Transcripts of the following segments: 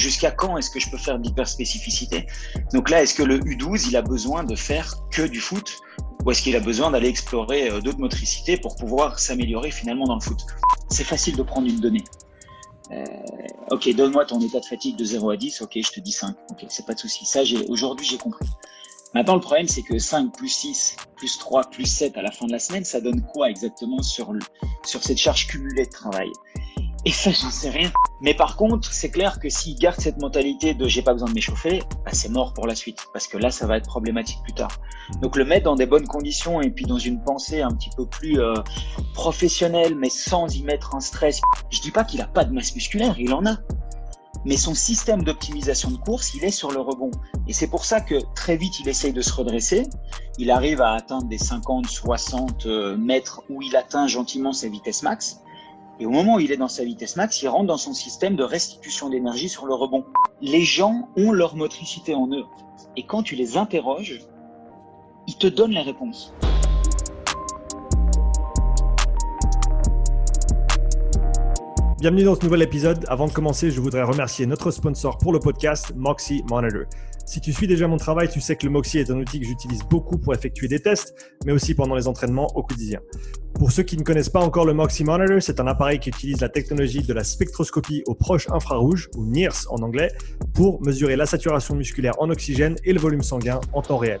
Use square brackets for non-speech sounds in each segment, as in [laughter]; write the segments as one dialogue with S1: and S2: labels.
S1: Jusqu'à quand est-ce que je peux faire d'hyperspécificité Donc là, est-ce que le U12, il a besoin de faire que du foot? Ou est-ce qu'il a besoin d'aller explorer euh, d'autres motricités pour pouvoir s'améliorer finalement dans le foot? C'est facile de prendre une donnée. Euh, ok, donne-moi ton état de fatigue de 0 à 10. Ok, je te dis 5. Ok, c'est pas de souci. Ça, aujourd'hui, j'ai compris. Maintenant, le problème, c'est que 5 plus 6 plus 3 plus 7 à la fin de la semaine, ça donne quoi exactement sur, sur cette charge cumulée de travail? Et ça, j'en sais rien. Mais par contre, c'est clair que s'il garde cette mentalité de j'ai pas besoin de m'échauffer, bah, c'est mort pour la suite. Parce que là, ça va être problématique plus tard. Donc le mettre dans des bonnes conditions et puis dans une pensée un petit peu plus euh, professionnelle, mais sans y mettre un stress. Je dis pas qu'il a pas de masse musculaire, il en a. Mais son système d'optimisation de course, il est sur le rebond. Et c'est pour ça que très vite, il essaye de se redresser. Il arrive à atteindre des 50, 60 euh, mètres où il atteint gentiment sa vitesse max. Et au moment où il est dans sa vitesse max, il rentre dans son système de restitution d'énergie sur le rebond. Les gens ont leur motricité en eux. Et quand tu les interroges, ils te donnent les réponses.
S2: Bienvenue dans ce nouvel épisode. Avant de commencer, je voudrais remercier notre sponsor pour le podcast, Moxie Monitor. Si tu suis déjà mon travail, tu sais que le Moxie est un outil que j'utilise beaucoup pour effectuer des tests, mais aussi pendant les entraînements au quotidien. Pour ceux qui ne connaissent pas encore le Moxie Monitor, c'est un appareil qui utilise la technologie de la spectroscopie au proche infrarouge, ou NIRS en anglais, pour mesurer la saturation musculaire en oxygène et le volume sanguin en temps réel.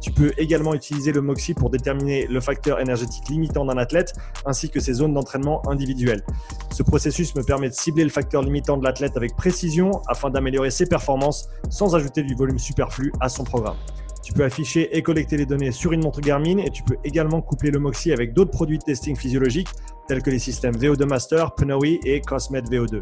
S2: Tu peux également utiliser le Moxie pour déterminer le facteur énergétique limitant d'un athlète ainsi que ses zones d'entraînement individuelles. Ce processus me permet de cibler le facteur limitant de l'athlète avec précision afin d'améliorer ses performances sans ajouter du volume superflu à son programme. Tu peux afficher et collecter les données sur une montre Garmin et tu peux également coupler le Moxie avec d'autres produits de testing physiologique tels que les systèmes VO2 Master, Pnoe et Cosmet VO2.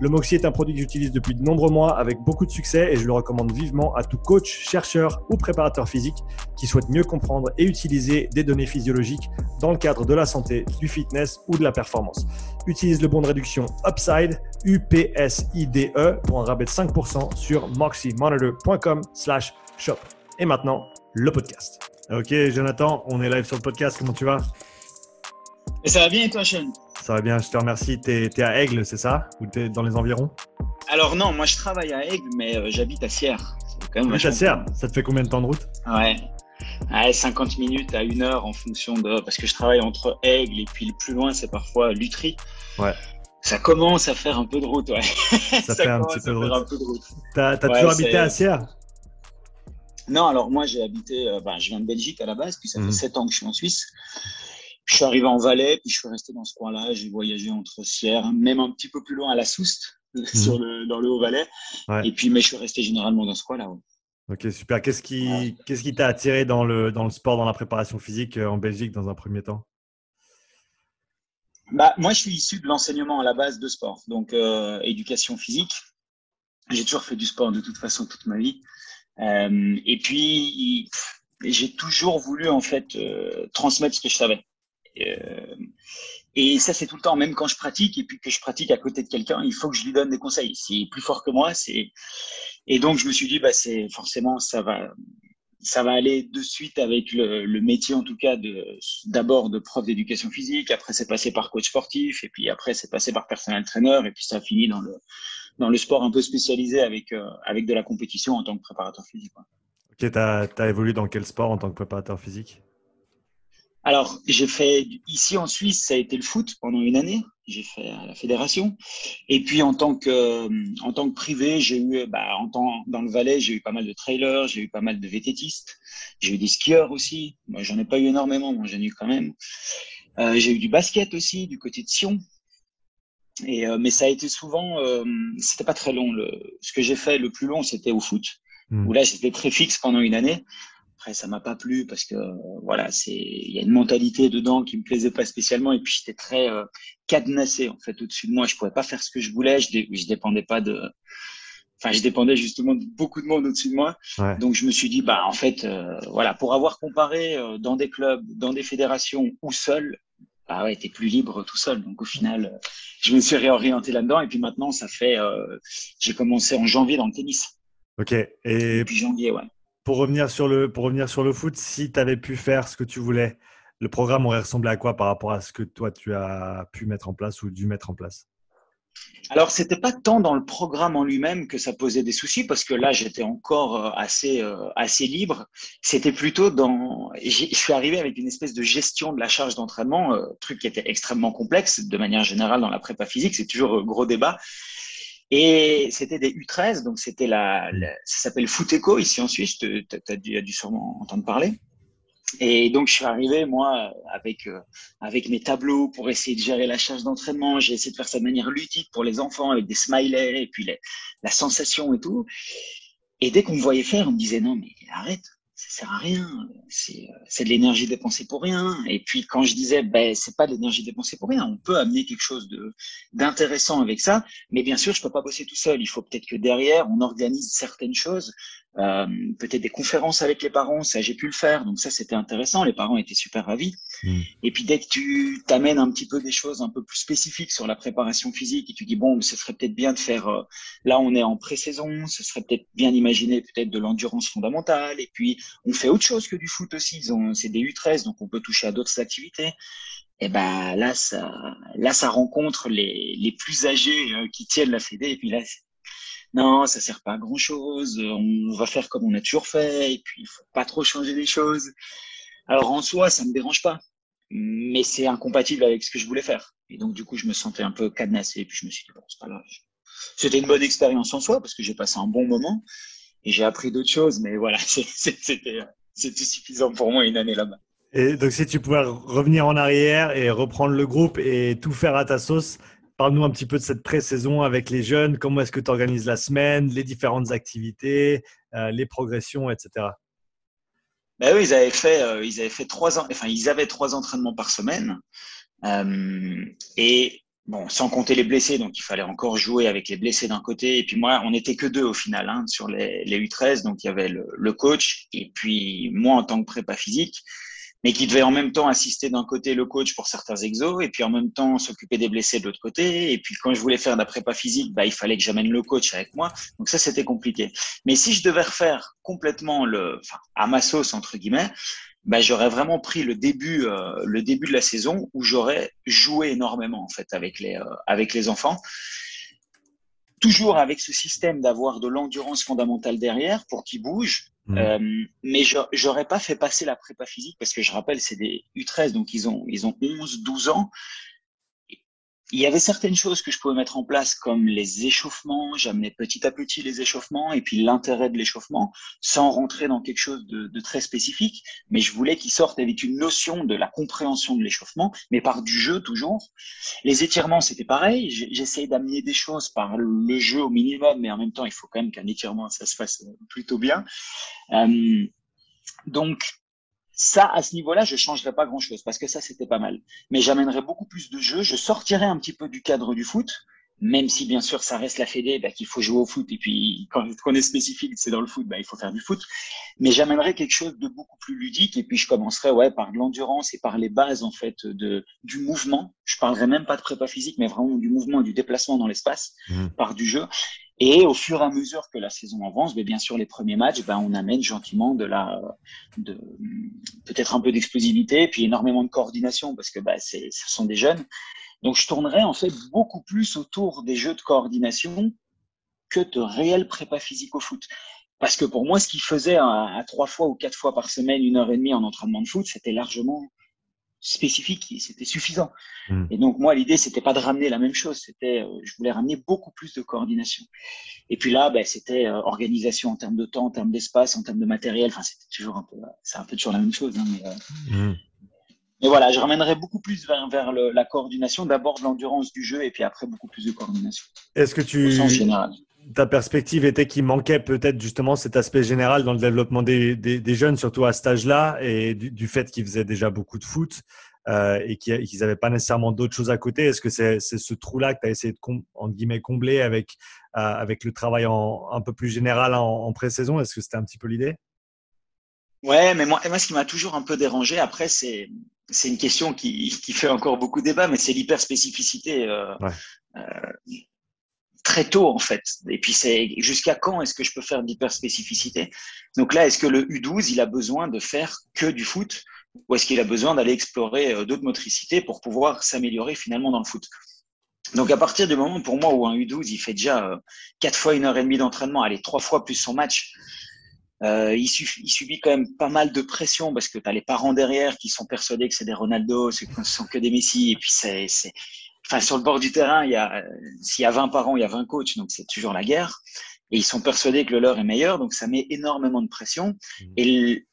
S2: Le Moxie est un produit que j'utilise depuis de nombreux mois avec beaucoup de succès et je le recommande vivement à tout coach, chercheur ou préparateur physique qui souhaite mieux comprendre et utiliser des données physiologiques dans le cadre de la santé, du fitness ou de la performance. Utilise le bon de réduction Upside, UPSIDE pour un rabais de 5% sur moximonitor.com slash shop. Et maintenant, le podcast. Ok, Jonathan, on est live sur le podcast. Comment tu vas?
S1: Et ça va bien et toi, Sean?
S2: Ça va bien, je te remercie. Tu es, à Aigle, c'est ça? Ou tu es dans les environs?
S1: Alors non, moi je travaille à Aigle, mais euh, j'habite à Sierre.
S2: Quand même à Sierre? Ça te fait combien de temps de route?
S1: Ouais. 50 minutes à 1 heure en fonction de. Parce que je travaille entre Aigle et puis le plus loin, c'est parfois Lutry.
S2: Ouais.
S1: Ça commence à faire un peu de route, ouais.
S2: Ça, fait un petit peu de route. Tu as, toujours habité à Sierre?
S1: Non, alors moi j'ai habité. Euh, ben, je viens de Belgique à la base, puis ça fait 7 mhm. ans que je suis en Suisse je suis arrivé en Valais, puis je suis resté dans ce coin-là. J'ai voyagé entre Sierre, même un petit peu plus loin à la Souste, [laughs] mhm. sur le, dans le Haut-Valais. Et puis, mais je suis resté généralement dans ce coin-là.
S2: Ok, super. Qu'est-ce qui qu'est-ce qui t'a attiré dans le, dans le sport, dans la préparation physique euh, en Belgique dans un premier temps?
S1: Bah, Moi, je suis issu de l'enseignement à la base de sport, donc euh, éducation physique. J'ai toujours fait du sport de toute façon toute ma vie. Euh, et puis, j'ai toujours voulu en fait transmettre ce que je savais. Euh, et ça, c'est tout le temps, même quand je pratique et puis que je pratique à côté de quelqu'un, il faut que je lui donne des conseils. C'est plus fort que moi. C'est et donc je me suis dit, bah c'est forcément ça va, ça va aller de suite avec le, métier en tout cas d'abord de prof d'éducation physique. Après, c'est passé par coach sportif et puis après, c'est passé par personnel trainer et puis ça a fini dans le dans le sport un peu spécialisé avec euh, avec de la compétition en tant que préparateur physique.
S2: Ok, tu as, as évolué dans quel sport en tant que préparateur physique?
S1: Alors, j'ai fait ici en Suisse, ça a été le foot pendant une année. J'ai fait à la fédération. Et puis en tant que en tant que privé, j'ai eu bah, en temps, dans le Valais, j'ai eu pas mal de trailers, j'ai eu pas mal de vététistes, j'ai eu des skieurs aussi. Moi, j'en ai pas eu énormément, moi j'en ai eu quand même. Euh, j'ai eu du basket aussi du côté de Sion. Et euh, mais ça a été souvent, euh, c'était pas très long. Le, ce que j'ai fait le plus long, c'était au foot. Mmh. Où là, j'étais très fixe pendant une année. Après, ça m'a pas plu parce que voilà, c'est il y a une mentalité dedans qui me plaisait pas spécialement et puis j'étais très euh, cadenassé en fait au-dessus de moi. Je pouvais pas faire ce que je voulais. Je, je dépendais pas de enfin, je dépendais justement de beaucoup de monde au-dessus de moi. Donc, je me suis dit, bah, en fait, euh, voilà, pour avoir comparé euh, dans des clubs, dans des fédérations ou seul, bah ouais, t'es plus libre tout seul. Donc, au final, euh, je me suis réorienté là-dedans. Et puis maintenant, ça fait, j'ai commencé en janvier dans le tennis.
S2: Ok. Et
S1: depuis janvier, ouais.
S2: Pour revenir sur le, pour revenir sur le foot, si tu avais pu faire ce que tu voulais, le programme aurait ressemblé à quoi par rapport à ce que toi tu as pu mettre en place ou dû mettre en place?
S1: Alors, c'était pas tant dans le programme en lui-même que ça posait des soucis, parce que là, j'étais encore euh, assez euh, assez libre. C'était plutôt dans. Je suis arrivé avec une espèce de gestion de la charge d'entraînement, euh, truc qui était extrêmement complexe de manière générale dans la prépa physique. C'est toujours gros débat. Et c'était des U13, donc c'était la, ça s'appelle Footeco ici en Suisse. Tu as, dû, sûrement entendre parler. Et donc, je suis arrivé, moi, avec, euh, avec mes tableaux pour essayer de gérer la charge d'entraînement. J'ai essayé de faire ça de manière ludique pour les enfants, avec des smileys, et puis la sensation et tout. Et dès qu'on me voyait faire, on me disait, non, mais arrête, sert à rien. C'est, de l'énergie dépensée pour rien. Et puis, quand je disais, ben, c'est pas de l'énergie dépensée pour rien. On peut amener quelque chose d'intéressant avec ça. Mais bien sûr, je peux pas bosser tout seul. Il faut peut-être que derrière, on organise certaines choses euh, peut-être des conférences avec les parents, ça j'ai pu le faire, donc ça c'était intéressant, les parents étaient super ravis. Mm. Et puis dès que tu t'amènes un petit peu des choses un peu plus spécifiques sur la préparation physique et tu dis bon, ce serait peut-être bien de faire, euh, là on est en pré-saison, ce serait peut-être bien d'imaginer peut-être de l'endurance fondamentale, et puis on fait autre chose que du foot aussi, c'est des U13, donc on peut toucher à d'autres activités. Et ben là ça, là ça rencontre les, les plus âgés euh, qui tiennent la fédé, et puis là non, ça sert pas à grand chose, on va faire comme on a toujours fait, et puis il faut pas trop changer les choses. Alors en soi, ça me dérange pas, mais c'est incompatible avec ce que je voulais faire. Et donc du coup, je me sentais un peu cadenassé, et puis je me suis dit, bon, c'est pas grave. C'était une bonne expérience en soi, parce que j'ai passé un bon moment, et j'ai appris d'autres choses, mais voilà, [laughs] c'était suffisant pour moi une année là-bas.
S2: Et donc si tu pouvais revenir en arrière et reprendre le groupe et tout faire à ta sauce, Parle-nous un petit peu de cette pré-saison avec les jeunes. Comment est-ce que tu organises la semaine, les différentes activités, euh, les progressions, etc.
S1: Ben oui, ils avaient fait, euh, ils avaient fait trois enfin, ils avaient trois entraînements par semaine. Euh, et sans compter les blessés, donc il fallait encore jouer avec les blessés d'un côté. Et puis moi, on n'était que deux au final hein, sur les, les, U13, donc il y avait le, le, coach et puis moi en tant que prépa physique mais qui devait en même temps assister d'un côté le coach pour certains exos et puis en même temps s'occuper des blessés de l'autre côté. Et puis quand je voulais faire de la prépa physique, bah, il fallait que j'amène le coach avec moi. Donc ça, c'était compliqué. Mais si je devais refaire complètement le, enfin, à ma sauce entre guillemets, bah, j'aurais vraiment pris le début, euh, le début de la saison où j'aurais joué énormément en fait avec les, euh, avec les enfants toujours avec ce système d'avoir de l'endurance fondamentale derrière pour qu'ils bougent, Mmh. Euh, mais j'aurais pas fait passer la prépa physique parce que je rappelle, c'est des U13, donc ils ont, ils ont 11, 12 ans. Il y avait certaines choses que je pouvais mettre en place comme les échauffements. J'amenais petit à petit les échauffements et puis l'intérêt de l'échauffement sans rentrer dans quelque chose de, très spécifique. Mais je voulais qu'ils sortent avec une notion de la compréhension de l'échauffement, mais par du jeu toujours. Les étirements, c'était pareil. J'essayais d'amener des choses par le jeu au minimum, mais en même temps, il faut quand même qu'un étirement, ça se fasse plutôt bien. Euh, donc, ça, à ce niveau-là, je changerais pas grand-chose parce que ça, c'était pas mal. Mais j'amènerais beaucoup plus de jeux. Je sortirais un petit peu du cadre du foot, même si bien sûr ça reste la fédé, bah, qu'il faut jouer au foot. Et puis quand on est spécifique, c'est dans le foot, bah, il faut faire du foot. Mais j'amènerais quelque chose de beaucoup plus ludique. Et puis je commencerai ouais par de l'endurance et par les bases en fait de du mouvement. Je parlerai même pas de prépa physique, mais vraiment du mouvement et du déplacement dans l'espace mmh. par du jeu. Et au fur et à mesure que la saison avance, mais bien sûr les premiers matchs, ben on amène gentiment de la, de peut-être un peu d'explosivité, puis énormément de coordination parce que ben, c'est, ce sont des jeunes. Donc je tournerai en fait beaucoup plus autour des jeux de coordination que de réel prépa physique au foot. Parce que pour moi, ce qui faisait à, trois fois ou quatre fois par semaine, une heure et demie en entraînement de foot, c'était largement spécifique et c'était suffisant. Hmm. Et donc moi l'idée c'était pas de ramener la même chose, c'était euh, je voulais ramener beaucoup plus de coordination. Et puis là ben, c'était euh, organisation en termes de temps, en termes d'espace, en termes de matériel. Enfin c'était toujours un peu c'est un peu toujours la même chose. Hein, mais, euh, hmm. mais, voilà, je ramènerais beaucoup plus vers, vers le, la coordination, d'abord de l'endurance du jeu et puis après beaucoup plus de coordination.
S2: Est-ce que tu ta perspective était qu'il manquait peut-être justement cet aspect général dans le développement des, des, des jeunes, surtout à cet âge-là, et du, du fait qu'ils faisaient déjà beaucoup de foot. euh, et qu'ils n'avaient pas nécessairement d'autres choses à côté. Est-ce que c'est ce trou-là que tu as essayé de en guillemets, combler avec, euh, avec le travail en, un peu plus général en, pré-saison? Est-ce que c'était un petit peu l'idée?
S1: Ouais, mais moi, moi, ce qui m'a toujours un peu dérangé, après, c'est c'est une question qui, qui fait encore beaucoup de débat, mais c'est l'hyperspécificité. Euh, très tôt en fait. Et puis c'est jusqu'à quand est-ce que je peux faire d'hyperspécificité Donc là, est-ce que le U12 il a besoin de faire que du foot? Ou est-ce qu'il a besoin d'aller explorer euh, d'autres motricités pour pouvoir s'améliorer finalement dans le foot? Donc à partir du moment pour moi où un U12 il fait déjà euh, quatre fois une heure et demie d'entraînement, allez trois fois plus son match, euh, il, subit quand même pas mal de pression parce que tu as les parents derrière qui sont persuadés que c'est des Ronaldo, ce sont que des Messi, et puis c'est enfin, sur le bord du terrain, il y a, s'il y a 20 parents, il y a 20 coachs, donc c'est toujours la guerre. Et ils sont persuadés que le leur est meilleur, donc ça met énormément de pression. Mmh. Et,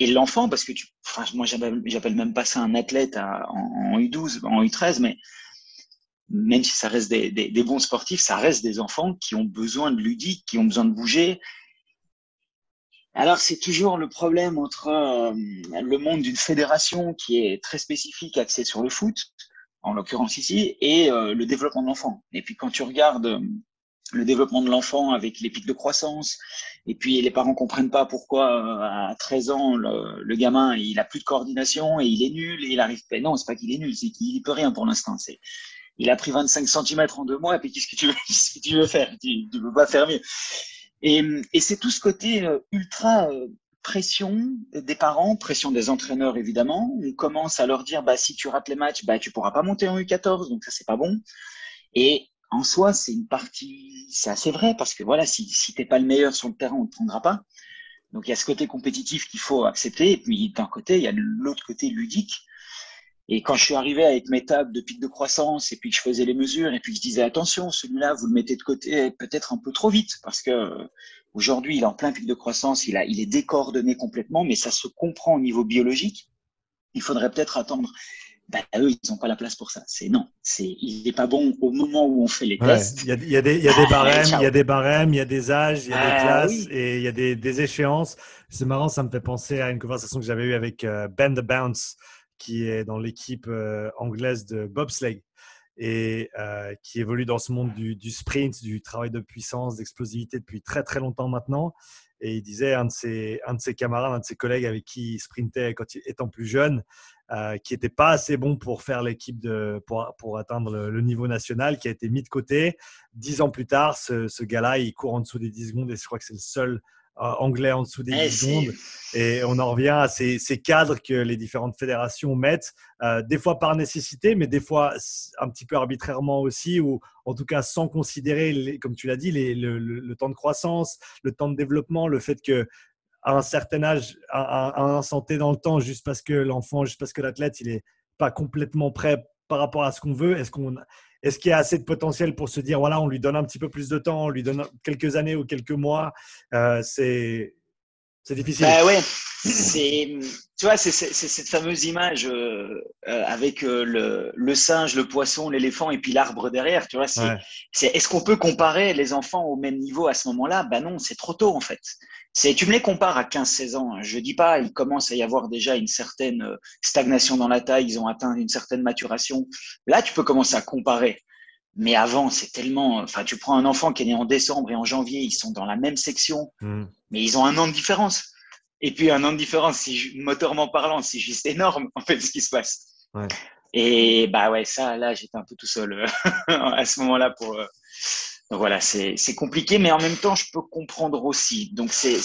S1: l'enfant, parce que tu, enfin, moi, j'appelle même pas ça un athlète en, U12, en U13, mais même si ça reste des, des, des, bons sportifs, ça reste des enfants qui ont besoin de ludique, qui ont besoin de bouger. Alors c'est toujours le problème entre euh, le monde d'une fédération qui est très spécifique, axée sur le foot, en l'occurrence ici, et euh, le développement de l'enfant. Et puis quand tu regardes euh, le développement de l'enfant avec les pics de croissance, et puis les parents comprennent pas pourquoi euh, à 13 ans le, gamin il a plus de coordination et il est nul et il arrive pas. Non, c'est pas qu'il est nul, c'est qu'il peut rien pour l'instant. C'est il a pris 25 cm en deux mois et puis qu'est-ce que tu veux, [laughs] qu'est-ce que tu veux faire? Tu ne peux pas faire mieux. Et, et c'est tout ce côté ultra pression des parents, pression des entraîneurs évidemment. On commence à leur dire bah si tu rates les matchs, bah tu pourras pas monter en U14, donc ça c'est pas bon. Et en soi, c'est une partie, c'est assez vrai parce que voilà, si si t'es pas le meilleur sur le terrain, on te prendra pas. Donc il y a ce côté compétitif qu'il faut accepter, et puis d'un côté il y a l'autre côté ludique. Et quand je suis arrivé avec mes tables de pic de croissance et puis que je faisais les mesures et puis que je disais attention, celui-là vous le mettez de côté peut-être un peu trop vite parce que Aujourd'hui, il est en plein pic de croissance, il, a, il est décoordonné complètement, mais ça se comprend au niveau biologique. Il faudrait peut-être attendre. Ben, eux, ils n'ont pas la place pour ça. C'est non, c'est il n'est pas bon au moment où on fait les tests.
S2: Il y a, y a, des, y a des ah, barèmes, il y a des barèmes, il y a des âges, il y a des ah, classes et il y a des, des échéances. C'est marrant, ça me fait penser à une conversation que j'avais eue avec euh, Ben the Bounce, qui est dans l'équipe euh, anglaise de bobsleigh et euh, qui évolue dans ce monde du, sprint, du travail de puissance, d'explosivité depuis très très longtemps maintenant. Et il disait un de ses, camarades, un de ses collègues avec qui il sprintait quand il étant plus jeune, euh, qui n'était pas assez bon pour faire l'équipe pour, atteindre le, niveau national, qui a été mis de côté. Dix ans plus tard, ce, gars-là, il court en dessous des 10 secondes et je crois que c'est le seul anglais en dessous des 10 eh, secondes. Et on en revient à ces, ces, cadres que les différentes fédérations mettent, euh, des fois par nécessité, mais des fois un petit peu arbitrairement aussi, ou en tout cas sans considérer, les, comme tu l'as dit, les, le, le, temps de croissance, le temps de développement, le fait que à un certain âge, à, un santé dans le temps, juste parce que l'enfant, juste parce que l'athlète, il est pas complètement prêt par rapport à ce qu'on veut. Est-ce qu'on est-ce qu'il y a assez de potentiel pour se dire, voilà, on lui donne un petit peu plus de temps, on lui donne quelques années ou quelques mois euh, C'est difficile.
S1: Bah ouais, c'est, tu vois, c'est cette fameuse image euh, euh, avec le, le, singe, le poisson, l'éléphant et puis l'arbre derrière. Tu vois, c'est, est-ce qu'on peut comparer les enfants au même niveau à ce moment-là? Ben non, c'est trop tôt en fait. C'est, tu me les compares à 15-16 ans. Hein. Je dis pas, il commence à y avoir déjà une certaine euh, stagnation dans la taille, ils ont atteint une certaine maturation. Là, tu peux commencer à comparer. Mais avant, c'est tellement. Enfin, tu prends un enfant qui est né en décembre et en janvier, ils sont dans la même section, hmm. mais ils ont un an de différence. Et puis un an de différence, si parlant, c'est juste énorme en fait ce qui se passe. Ouais. Et bah ouais, ça, là, j'étais un peu tout seul euh, [laughs] à ce moment-là pour. Voilà, c'est compliqué, mais en même temps, je peux comprendre aussi. Donc c'est,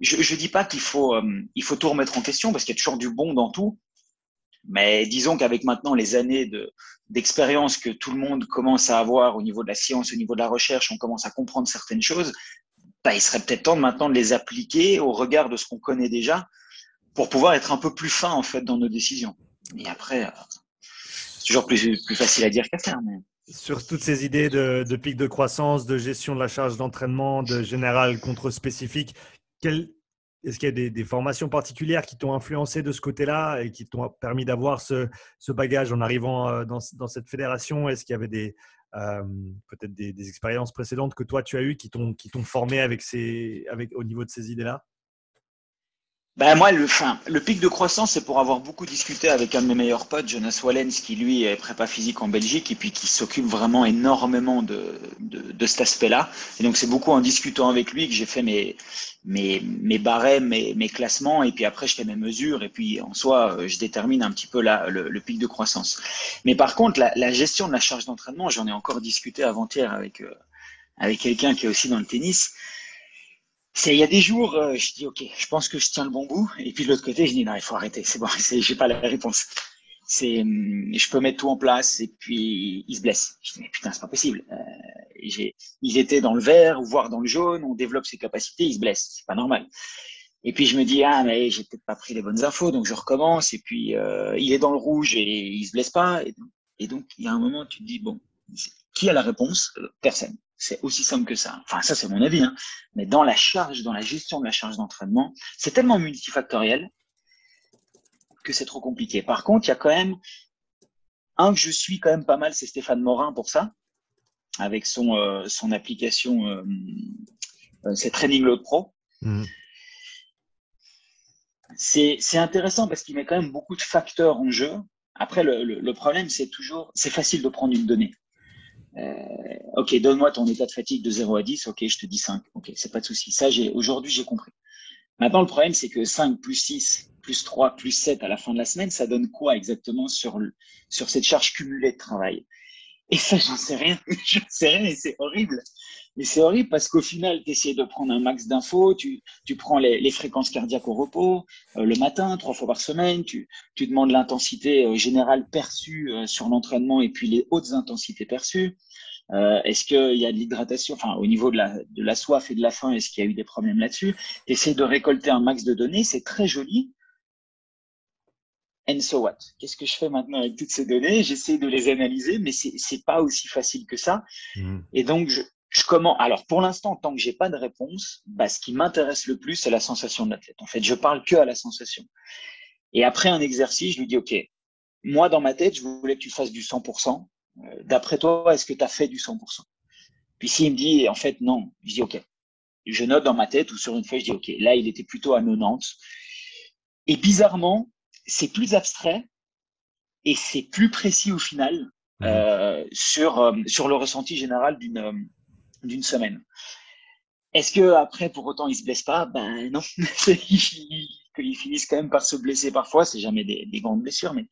S1: je, je dis pas qu'il faut, euh, il faut tout remettre en question parce qu'il y a toujours du bon dans tout. Mais disons qu'avec maintenant les années de, d'expérience que tout le monde commence à avoir au niveau de la science, au niveau de la recherche, on commence à comprendre certaines choses. Bah, il serait peut-être temps maintenant de les appliquer au regard de ce qu'on connaît déjà pour pouvoir être un peu plus fin en fait dans nos décisions. Et après, euh, c'est toujours plus, plus facile à dire qu'à faire. Mais
S2: sur toutes ces idées de, pic de croissance, de gestion de la charge d'entraînement, de général contre spécifique, est-ce qu'il y a des, formations particulières qui t'ont influencé de ce côté-là et qui t'ont permis d'avoir ce, bagage en arrivant euh, dans, cette fédération? Est-ce qu'il y avait euh, peut-être des, expériences précédentes que toi tu as eues qui t'ont qui t'ont formé avec ces avec au niveau de ces idées-là?
S1: Ben moi, le, fin, le pic de croissance, c'est pour avoir beaucoup discuté avec un de mes meilleurs potes, Jonas Wallens, qui lui est prépa physique en Belgique et puis qui s'occupe vraiment énormément de, de, de cet aspect-là. Et donc c'est beaucoup en discutant avec lui que j'ai fait mes, mes, mes barèmes, mes, mes classements et puis après je fais mes mesures et puis en soi je détermine un petit peu la, le, le pic de croissance. Mais par contre, la, la gestion de la charge d'entraînement, j'en ai encore discuté avant-hier avec, euh, avec quelqu'un qui est aussi dans le tennis c'est il y a des jours, euh, je dis ok, je pense que je tiens le bon bout, et puis de l'autre côté, je dis non, il faut arrêter, c'est bon, [laughs] c'est, j'ai pas la réponse. C'est, hum, je peux mettre tout en place, et puis il se blesse. Je dis mais putain, c'est pas possible. Euh, j'ai, il était dans le vert, voire dans le jaune, on développe ses capacités, il se blesse, c'est pas normal. Et puis je me dis ah mais j'ai peut-être pas pris les bonnes infos, donc je recommence. Et puis euh, il est dans le rouge et il se blesse pas. Et, donc il y a un moment tu te dis bon, qui a la réponse? Personne. C'est aussi simple que ça. Enfin, ça, c'est mon avis. Hein. Mais dans la charge, dans la gestion de la charge d'entraînement, c'est tellement multifactoriel que c'est trop compliqué. Par contre, il y a quand même un que je suis quand même pas mal, c'est Stéphane Morin pour ça, avec son, euh, son application, euh, euh c'est Training Load Pro. Mmh. C'est intéressant parce qu'il met quand même beaucoup de facteurs en jeu. Après, le, le, le problème, c'est toujours, c'est facile de prendre une donnée. Euh, ok, donne-moi ton état de fatigue de 0 à 10. Ok, je te dis 5. Ok, c'est pas de souci. Ça, j'ai aujourd'hui, j'ai compris. Maintenant, le problème, c'est que 5 plus 6 plus 3 plus 7 à la fin de la semaine, ça donne quoi exactement sur, le, sur cette charge cumulée de travail? Et ça, j'en sais rien. [laughs] j'en sais rien et c'est horrible. Mais c'est horrible parce qu'au final, tu essaies de prendre un max d'infos, tu, tu prends les, les, fréquences cardiaques au repos, euh, le matin, trois fois par semaine, tu, tu demandes l'intensité euh, générale perçue euh, sur l'entraînement et puis les hautes intensités perçues. Euh, est-ce qu'il y a de l'hydratation, enfin au niveau de la, de la soif et de la faim, est-ce qu'il y a eu des problèmes là-dessus? Essayer de récolter un max de données, c'est très joli. And so what? Qu'est-ce que je fais maintenant avec toutes ces données? J'essaie de les analyser, mais c'est c'est pas aussi facile que ça. Mmh. Et donc je, je commence. Alors pour l'instant, tant que j'ai pas de réponse, bah, ce qui m'intéresse le plus, c'est la sensation de l'athlète. En fait, je parle que à la sensation. Et après un exercice, je lui dis OK. Moi, dans ma tête, je voulais que tu fasses du 100%. Euh, d'après toi, est-ce que tu as fait du 100% Puis s'il me dit, en fait, non, je dis, OK. Je note dans ma tête ou sur une feuille, je dis, OK, là, il était plutôt à 90. Et bizarrement, c'est plus abstrait et c'est plus précis au final mmh. euh, sur, euh, sur le ressenti général d'une d'une semaine. Est-ce que après, pour autant, il se blesse pas? Ben non. [laughs] Qu'ils finissent quand même par se blesser parfois. C'est jamais des, des, grandes blessures, mais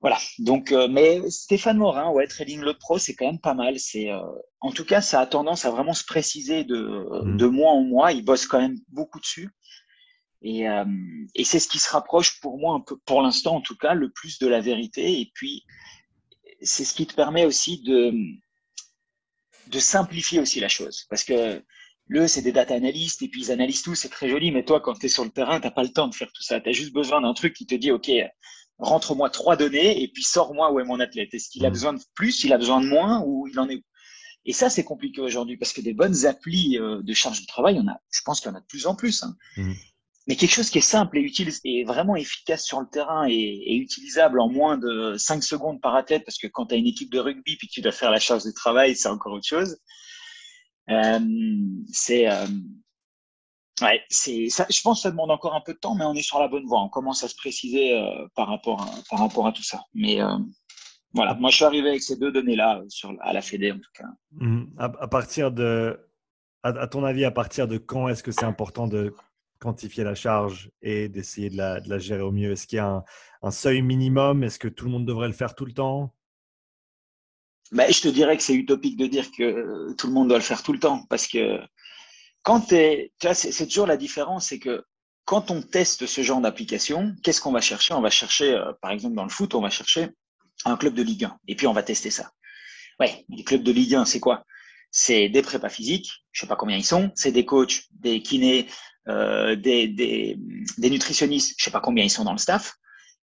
S1: voilà. Donc, euh, mais Stéphane Morin, ouais, Trading Load Pro, c'est quand même pas mal. C'est, euh, en tout cas, ça a tendance à vraiment se préciser de, mmh. de mois en mois. Il bosse quand même beaucoup dessus. Et, euh, et c'est ce qui se rapproche pour moi, un peu, pour l'instant en tout cas, le plus de la vérité. Et puis, c'est ce qui te permet aussi de, de simplifier aussi la chose. Parce que le, c'est des data analystes et puis ils analysent tout, c'est très joli. Mais toi, quand tu es sur le terrain, t'as pas le temps de faire tout ça. Tu as juste besoin d'un truc qui te dit, OK, rentre-moi trois données et puis sors-moi où est mon athlète. Est-ce qu'il a mmh. besoin de plus, il a besoin de moins ou il en est où? Et ça, c'est compliqué aujourd'hui parce que des bonnes applis euh, de charge de travail, on a, je pense qu'il y en a de plus en plus. Hein. Mmh. Mais quelque chose qui est simple et utile et vraiment efficace sur le terrain et, utilisable en moins de 5 secondes par athlète, parce que quand tu as une équipe de rugby puis que tu dois faire la charge de travail, c'est encore autre chose. Euh, c'est euh, Ouais, c'est ça. Je pense que ça demande encore un peu de temps, mais on est sur la bonne voie. On commence à se préciser euh, par rapport à, par rapport à tout ça. Mais voilà, moi je suis arrivé avec ces deux données-là sur à la Fédé en tout cas.
S2: Mmh. À, partir de, à, ton avis, à partir de quand est-ce que c'est important de quantifier la charge et d'essayer de la, gérer au mieux. Est-ce qu'il y a un, seuil minimum? Est-ce que tout le monde devrait le faire tout le temps?
S1: Ben, je te dirais que c'est utopique de dire que tout le monde doit le faire tout le temps parce que quand tu vois, c'est toujours la différence, c'est que quand on teste ce genre d'application, qu'est-ce qu'on va chercher? On va chercher, euh, par exemple dans le foot, on va chercher un club de Ligue 1 et puis on va tester ça. Ouais, les clubs de Ligue 1, c'est quoi? C'est des prépas physiques, je sais pas combien ils sont, c'est des coachs, des kinés, euh, des, des, des nutritionnistes, je sais pas combien ils sont dans le staff.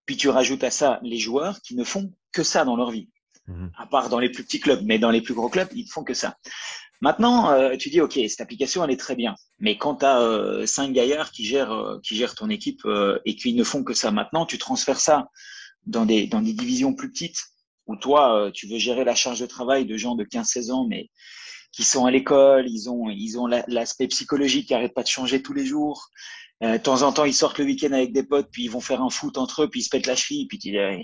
S1: Puis tu rajoutes à ça les joueurs qui ne font que ça dans leur vie. Mmh. À part dans les plus petits clubs, mais dans les plus gros clubs, ils ne font que ça. Maintenant, euh, tu dis, OK, cette application, elle est très bien. Mais quand tu as euh, cinq gaillards qui gèrent, euh, qui gèrent ton équipe et qui ne font que ça maintenant, tu transfères ça dans des, dans des divisions plus petites où toi, tu veux gérer la charge de travail de gens de 15-16 ans, mais qui sont à l'école, ils ont, ils ont l'aspect psychologique qui arrête pas de changer tous les jours. Euh, de temps en temps, ils sortent le week-end avec des potes, puis ils vont faire un foot entre eux, puis ils se pètent la cheville, puis tu dis, euh,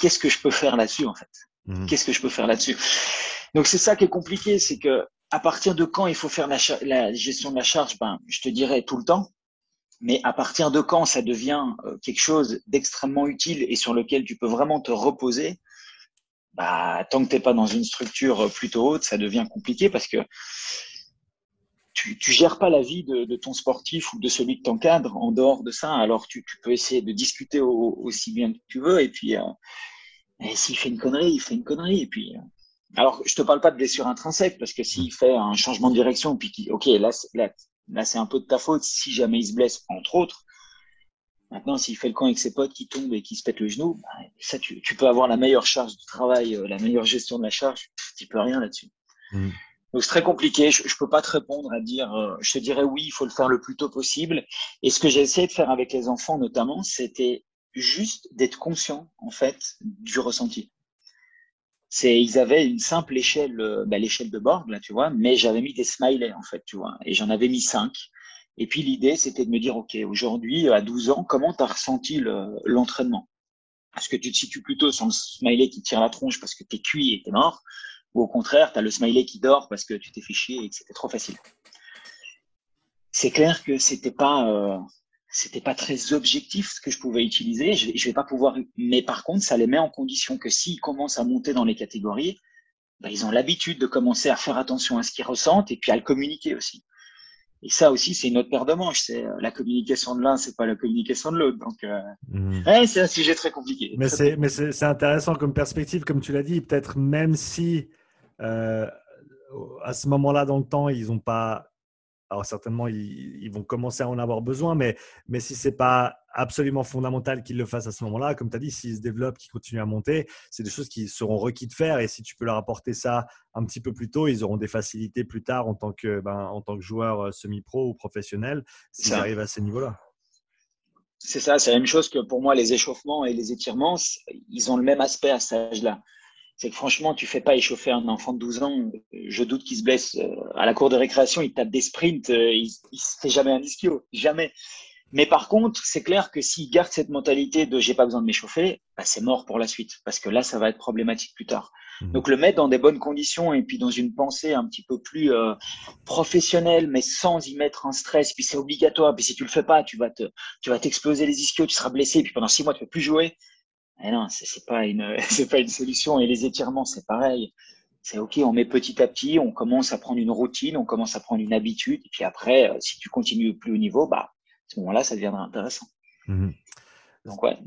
S1: qu'est-ce que je peux faire là-dessus, en fait? Mhm. Qu'est-ce que je peux faire là-dessus? Donc, c'est ça qui est compliqué, c'est que à partir de quand il faut faire la, la, gestion de la charge? Ben, je te dirais tout le temps. Mais à partir de quand ça devient euh, quelque chose d'extrêmement utile et sur lequel tu peux vraiment te reposer, bah, tant que tu n'es pas dans une structure plutôt haute, ça devient compliqué parce que tu, gères pas la vie de, ton sportif ou de celui que t'encadre en dehors de ça. Alors tu, tu peux essayer de discuter aussi bien que tu veux et puis euh, s'il fait une connerie, il fait une connerie et puis. Euh, alors je te parle pas de blessure intrinsèque parce que s'il fait un changement de direction puis qui, ok là là, là c'est un peu de ta faute si jamais il se blesse entre autres. Maintenant, s'il fait le camp avec ses potes qui tombent et qui se pètent le genou, bah, ça, tu, tu, peux avoir la meilleure charge de travail, euh, la meilleure gestion de la charge, tu peux rien là-dessus. Mmh. Donc c'est très compliqué. Je, je peux pas te répondre à dire. Euh, je te dirais oui, il faut le faire le plus tôt possible. Et ce que j'ai essayé de faire avec les enfants notamment, c'était juste d'être conscient en fait du ressenti. C'est ils avaient une simple échelle, euh, bah, l'échelle de Borg là, tu vois, mais j'avais mis des smileys en fait, tu vois, et j'en avais mis cinq. Et puis l'idée, c'était de me dire, ok, aujourd'hui à 12 ans, comment tu as ressenti l'entraînement? Est-ce que tu te situes plutôt sur le smiley qui tire la tronche parce que tu es cuit et t'es mort? Ou au contraire, tu as le smiley qui dort parce que tu t'es fait chier et que c'était trop facile? C'est clair que c'était pas euh, c'était pas très objectif ce que je pouvais utiliser. Je, je vais pas pouvoir, mais par contre, ça les met en condition que s'ils commencent à monter dans les catégories, bah, ils ont l'habitude de commencer à faire attention à ce qu'ils ressentent et puis à le communiquer aussi. Et ça aussi, c'est une autre paire de manches. C'est euh, la communication de l'un, c'est pas la communication de l'autre. Donc, euh, mmh. ouais, c'est un sujet très compliqué.
S2: Mais c'est, mais c'est intéressant comme perspective, comme tu l'as dit. Peut-être même si euh, à ce moment-là dans le temps, ils n'ont pas. Alors certainement, ils, vont commencer à en avoir besoin, mais, mais si ce n'est pas absolument fondamental qu'ils le fassent à ce moment-là, comme tu as dit, s'ils se développent, qu'ils continuent à monter, c'est des choses qui seront requis de faire. Et si tu peux leur apporter ça un petit peu plus tôt, ils auront des facilités plus tard en tant que, ben, en tant que joueur euh, semi-pro ou professionnel s'ils arrivent à ces niveaux-là.
S1: C'est ça, c'est la même chose que pour moi, les échauffements et les étirements, ils ont le même aspect à cet âge-là c'est que franchement, tu fais pas échauffer un enfant de 12 ans. Je doute qu'il se blesse euh, à la cour de récréation, il tape des sprints, euh, il, il se fait jamais un ischio, jamais. Mais par contre, c'est clair que s'il garde cette mentalité de j'ai pas besoin de m'échauffer, bah, c'est mort pour la suite, parce que là, ça va être problématique plus tard. Mmh. Donc le mettre dans des bonnes conditions et puis dans une pensée un petit peu plus euh, professionnelle, mais sans y mettre un stress. Puis c'est obligatoire. Puis si tu le fais pas, tu vas te, tu vas t'exploser les ischios, tu seras blessé. Puis pendant six mois, tu peux plus jouer. Eh non, c'est pas une, [laughs] c'est pas une solution. Et les étirements, c'est pareil. C'est ok, on met petit à petit, on commence à prendre une routine, on commence à prendre une habitude. Et puis après, euh, si tu continues plus haut niveau, bah, à ce moment-là, ça deviendra intéressant.
S2: Mhm. Donc ouais.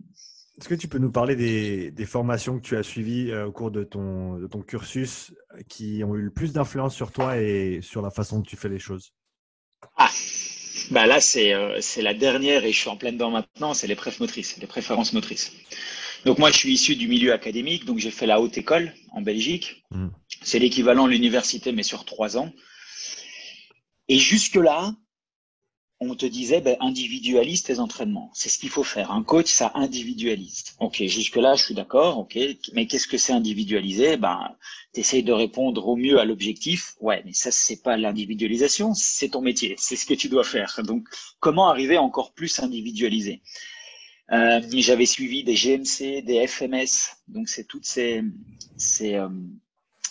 S2: Est-ce que tu peux nous parler des, des formations que tu as suivies euh, au cours de ton, de ton cursus qui ont eu le plus d'influence sur toi et sur la façon dont tu fais les choses?
S1: Ah, bah là, c'est euh, la dernière et je suis en pleine dedans maintenant, c'est les préf motrices, les préférences motrices. Donc moi, je suis issu du milieu académique, donc j'ai fait la haute école en Belgique. Mm. C'est l'équivalent de l'université, mais sur trois ans. Et jusque-là, on te disait, ben, individualise tes entraînements. C'est ce qu'il faut faire. Un coach, ça individualise. Ok, jusque-là, je suis d'accord. Ok, mais qu'est-ce que c'est individualiser? Ben, t'essayes de répondre au mieux à l'objectif. Ouais, mais ça, c'est pas l'individualisation, c'est ton métier, c'est ce que tu dois faire. Donc, comment arriver encore plus individualisé? Euh, J'avais suivi des GMC, des FMS, donc c'est toutes ces, euh,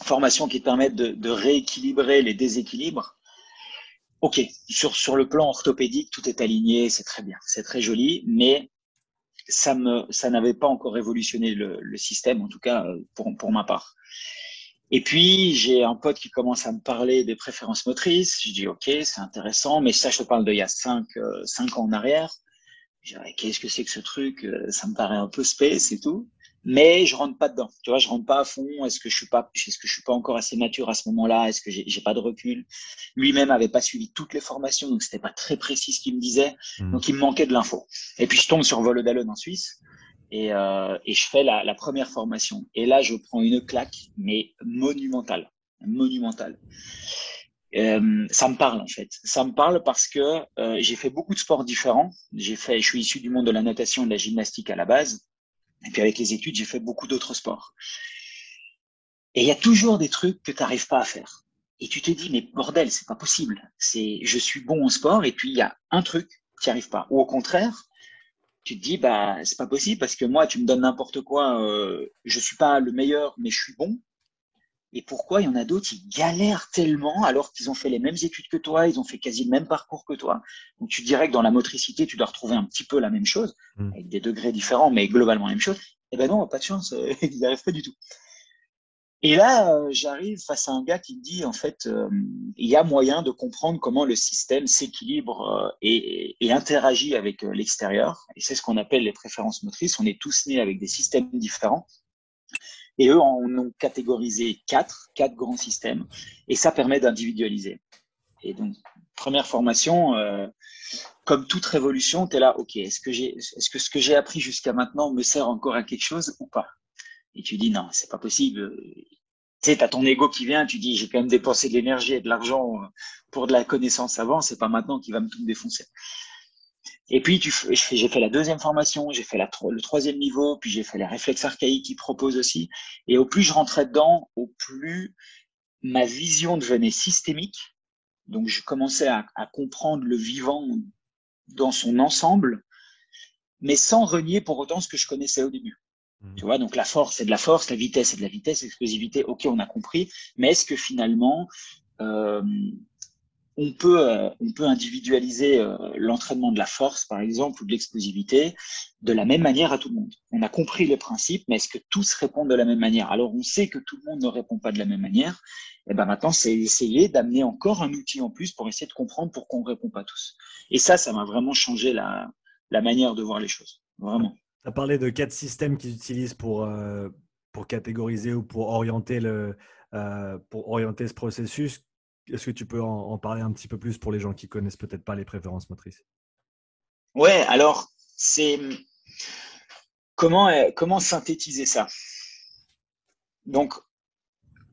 S1: formations qui permettent de, rééquilibrer les déséquilibres. Ok, sur, le plan orthopédique, tout est aligné, c'est très bien, c'est très joli, mais ça n'avait pas encore révolutionné le, système, en tout cas euh, pour, ma part. Et puis, j'ai un pote qui commence à me parler des préférences motrices. Je dis, OK, c'est intéressant, mais ça, je te parle d'il y a cinq, cinq ans en arrière qu'est-ce que c'est que ce truc euh, Ça me paraît un peu space et tout. Mais je rentre pas dedans. Tu vois, je rentre pas à fond. Est-ce que je suis pas, est-ce que je suis pas encore assez mature à ce moment-là? Est-ce que j'ai, j'ai pas de recul? Lui-même avait pas suivi toutes les formations, donc c'était pas très précis ce qu'il me disait. Mmh. Donc il me manquait de l'info. Et puis je tombe sur Volodalone en Suisse et, euh, et je fais la, la première formation. Et là, je prends une claque, mais monumentale, monumentale. Euh, ça me parle en fait. Ça me parle parce que euh, j'ai fait beaucoup de sports différents. J'ai fait, je suis issu du monde de la natation, de la gymnastique à la base, et puis avec les études, j'ai fait beaucoup d'autres sports. Et il y a toujours des trucs que tu n'arrives pas à faire. Et tu te dis mais bordel, c'est pas possible. C'est, je suis bon en sport, et puis il y a un truc tu n'y arrives pas. Ou au contraire, tu te dis, bah, c'est pas possible parce que moi, tu me donnes n'importe quoi, euh, je suis pas le meilleur, mais je suis bon. Et pourquoi il y en a d'autres qui galèrent tellement alors qu'ils ont fait les mêmes études que toi, ils ont fait quasi le même parcours que toi. Donc tu dirais que dans la motricité, tu dois retrouver un petit peu la même chose, mm. avec des degrés différents, mais globalement la même chose. Eh ben non, pas de chance, [laughs] ils n'y arrivent pas du tout. Et là, euh, j'arrive face à un gars qui me dit, en fait, euh, il y a moyen de comprendre comment le système s'équilibre euh, et, et, interagit avec l'extérieur. Et c'est ce qu'on appelle les préférences motrices. On est tous nés avec des systèmes différents. Et eux en ont catégorisé quatre, quatre grands systèmes. Et ça permet d'individualiser. Et donc, première formation, comme toute révolution, tu es là, OK, est-ce que, ce que j'ai appris jusqu'à maintenant me sert encore à quelque chose ou pas? Et tu dis non, c'est pas possible. Tu sais, as ton ego qui vient, tu dis j'ai quand même dépensé de l'énergie et de l'argent pour de la connaissance avant, c'est pas maintenant qu'il va me tout défoncer. Et puis j'ai fait la deuxième formation, j'ai fait la, le troisième niveau, puis j'ai fait les réflexes archaïques qu'ils proposent aussi. Et au plus je rentrais dedans, au plus ma vision devenait systémique. Donc je commençais à, à comprendre le vivant dans son ensemble, mais sans renier pour autant ce que je connaissais au début. Mm. Tu vois, donc la force, c'est de la force, la vitesse, c'est de la vitesse, l'explosivité, ok, on a compris. Mais est-ce que finalement, euh, on peut, euh, on peut individualiser euh, l'entraînement de la force, par exemple, ou de l'explosivité, de la même manière à tout le monde On a compris les principes, mais est-ce que tous répondent de la même manière? Alors, on sait que tout le monde ne répond pas de la même manière. Et eh ben maintenant, c'est essayer d'amener encore un outil en plus pour essayer de comprendre pourquoi on ne répond pas tous. Et ça, ça m'a vraiment changé la, la manière de voir les choses. Vraiment.
S2: Tu as parlé de quatre systèmes qu'ils utilisent pour, euh, pour catégoriser ou pour orienter, le, pour orienter ce processus. Est-ce que tu peux en, parler un petit peu plus pour les gens qui connaissent peut-être pas les préférences motrices?
S1: Ouais, alors c'est comment, comment synthétiser ça? Donc,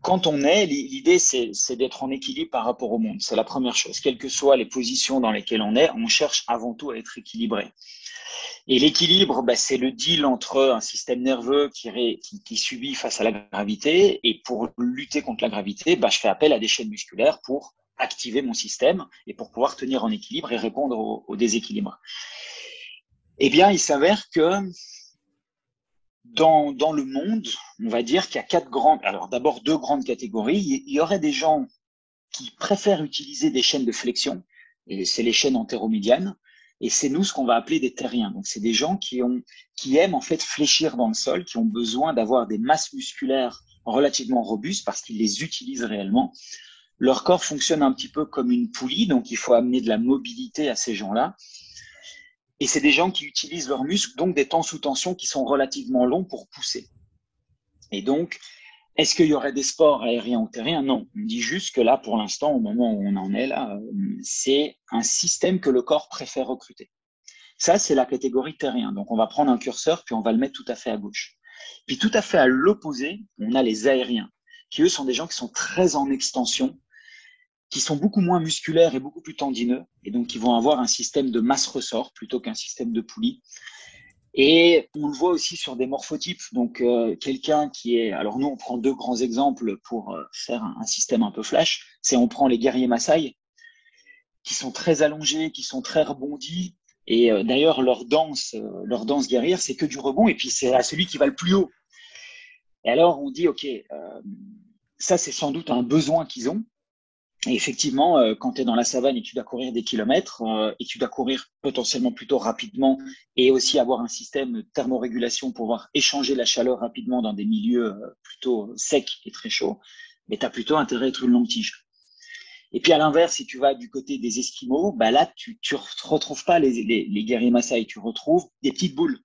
S1: quand on est, l'idée c'est d'être en équilibre par rapport au monde. C'est la première chose. Quelles que soient les positions dans lesquelles on est, on cherche avant tout à être équilibré. Et l'équilibre, bah, c'est le deal entre un système nerveux qui, subit face à la gravité, et pour lutter contre la gravité, bah, je fais appel à des chaînes musculaires pour activer mon système et pour pouvoir tenir en équilibre et répondre au déséquilibre. Eh bien, il s'avère que dans, le monde, on va dire qu'il y a quatre grandes, alors d'abord deux grandes catégories. Il y aurait des gens qui préfèrent utiliser des chaînes de flexion, et c'est les chaînes entéromédianes, et c'est nous ce qu'on va appeler des terriens. Donc, c'est des gens qui, ont, qui aiment en fait fléchir dans le sol, qui ont besoin d'avoir des masses musculaires relativement robustes parce qu'ils les utilisent réellement. Leur corps fonctionne un petit peu comme une poulie, donc il faut amener de la mobilité à ces gens-là. Et c'est des gens qui utilisent leurs muscles, donc des temps sous tension qui sont relativement longs pour pousser. Et donc, est-ce qu'il y aurait des sports aériens ou terriens? Non. On dit juste que là, pour l'instant, au moment où on en est là, c'est un système que le corps préfère recruter. Ça, c'est la catégorie terrien. Donc, on va prendre un curseur, puis on va le mettre tout à fait à gauche. Puis, tout à fait à l'opposé, on a les aériens, qui eux sont des gens qui sont très en extension, qui sont beaucoup moins musculaires et beaucoup plus tendineux, et donc qui vont avoir un système de masse ressort plutôt qu'un système de poulie. Et on le voit aussi sur des morphotypes. Donc, euh, quelqu'un qui est. Alors, nous, on prend deux grands exemples pour euh, faire un, système un peu flash. C'est on prend les guerriers Maasai, qui sont très allongés, qui sont très rebondis. Et euh, d'ailleurs, leur danse, leur danse guerrière, c'est que du rebond. Et puis, c'est à celui qui va le plus haut. Et alors, on dit, OK, ça, c'est sans doute un besoin qu'ils ont. Et effectivement, euh, quand tu es dans la savane et tu dois courir des kilomètres, euh, et tu dois courir potentiellement plutôt rapidement, et aussi avoir un système de thermorégulation pour pouvoir échanger la chaleur rapidement dans des milieux euh, plutôt secs et très chauds, mais tu as plutôt intérêt à être une longue tige. Et puis à l'inverse, si tu vas du côté des Esquimaux, bah là, tu ne retrouves pas les, les, les guerriers tu retrouves des petites boules.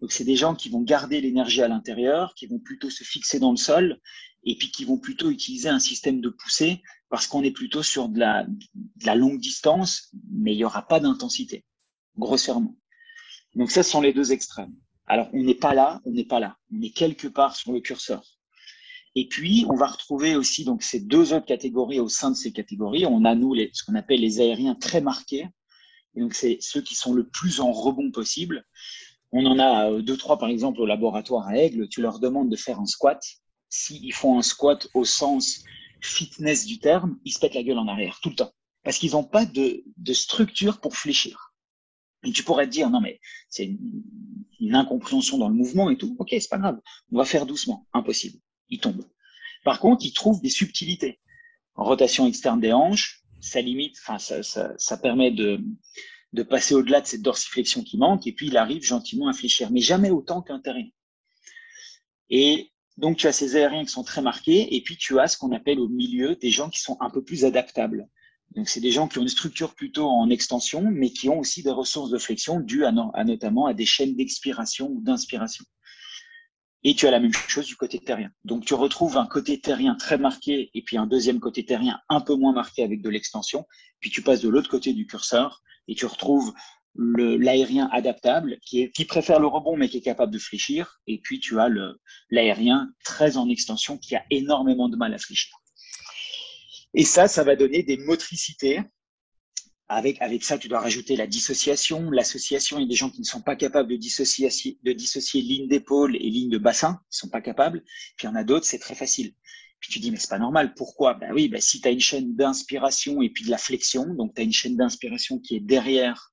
S1: Donc c'est des gens qui vont garder l'énergie à l'intérieur, qui vont plutôt se fixer dans le sol et puis qui vont plutôt utiliser un système de poussée parce qu'on est plutôt sur de la, longue distance, mais il n'y aura pas d'intensité, grossièrement. Donc ça, ce sont les deux extrêmes. Alors on n'est pas là, on n'est pas là, on est quelque part sur le curseur. Et puis, on va retrouver aussi donc ces deux autres catégories au sein de ces catégories. On a, nous, ce qu'on appelle les aériens très marqués. Et donc, c'est ceux qui sont le plus en rebond possible. On en a euh, deux, trois, par exemple, au laboratoire à Aigle. Tu leur demandes de faire un squat. S'ils font un squat au sens fitness du terme, ils se pètent la gueule en arrière tout le temps. Parce qu'ils n'ont pas de, structure pour fléchir. Et tu pourrais te dire, non, mais c'est une, incompréhension dans le mouvement et tout. Ok, c'est pas grave. On va faire doucement. Impossible. Il tombe. Par contre, il trouve des subtilités. Rotation externe des hanches, ça limite, enfin, ça, ça, ça permet de, de passer au-delà de cette dorsiflexion qui manque. Et puis, il arrive gentiment à fléchir, mais jamais autant qu'un terrien. Et donc, tu as ces aériens qui sont très marqués. Et puis, tu as ce qu'on appelle au milieu des gens qui sont un peu plus adaptables. Donc, c'est des gens qui ont une structure plutôt en extension, mais qui ont aussi des ressources de flexion dues à, notamment à des chaînes d'expiration ou d'inspiration. Et tu as la même chose du côté terrien. Donc, tu retrouves un côté terrien très marqué et puis un deuxième côté terrien un peu moins marqué avec de l'extension. Puis tu passes de l'autre côté du curseur et tu retrouves l'aérien adaptable qui, préfère le rebond mais qui est capable de fléchir. Et puis tu as l'aérien très en extension qui a énormément de mal à fléchir. Et ça, ça va donner des motricités. Avec, avec ça, tu dois rajouter la dissociation, l'association. Il y a des gens qui ne sont pas capables de dissocier, de dissocier ligne d'épaule et ligne de bassin. Ils sont pas capables. Puis il y en a d'autres, c'est très facile. Puis tu dis, mais c'est pas normal. Pourquoi? Ben oui, ben si tu as une chaîne d'inspiration et puis de la flexion, donc tu as une chaîne d'inspiration qui est derrière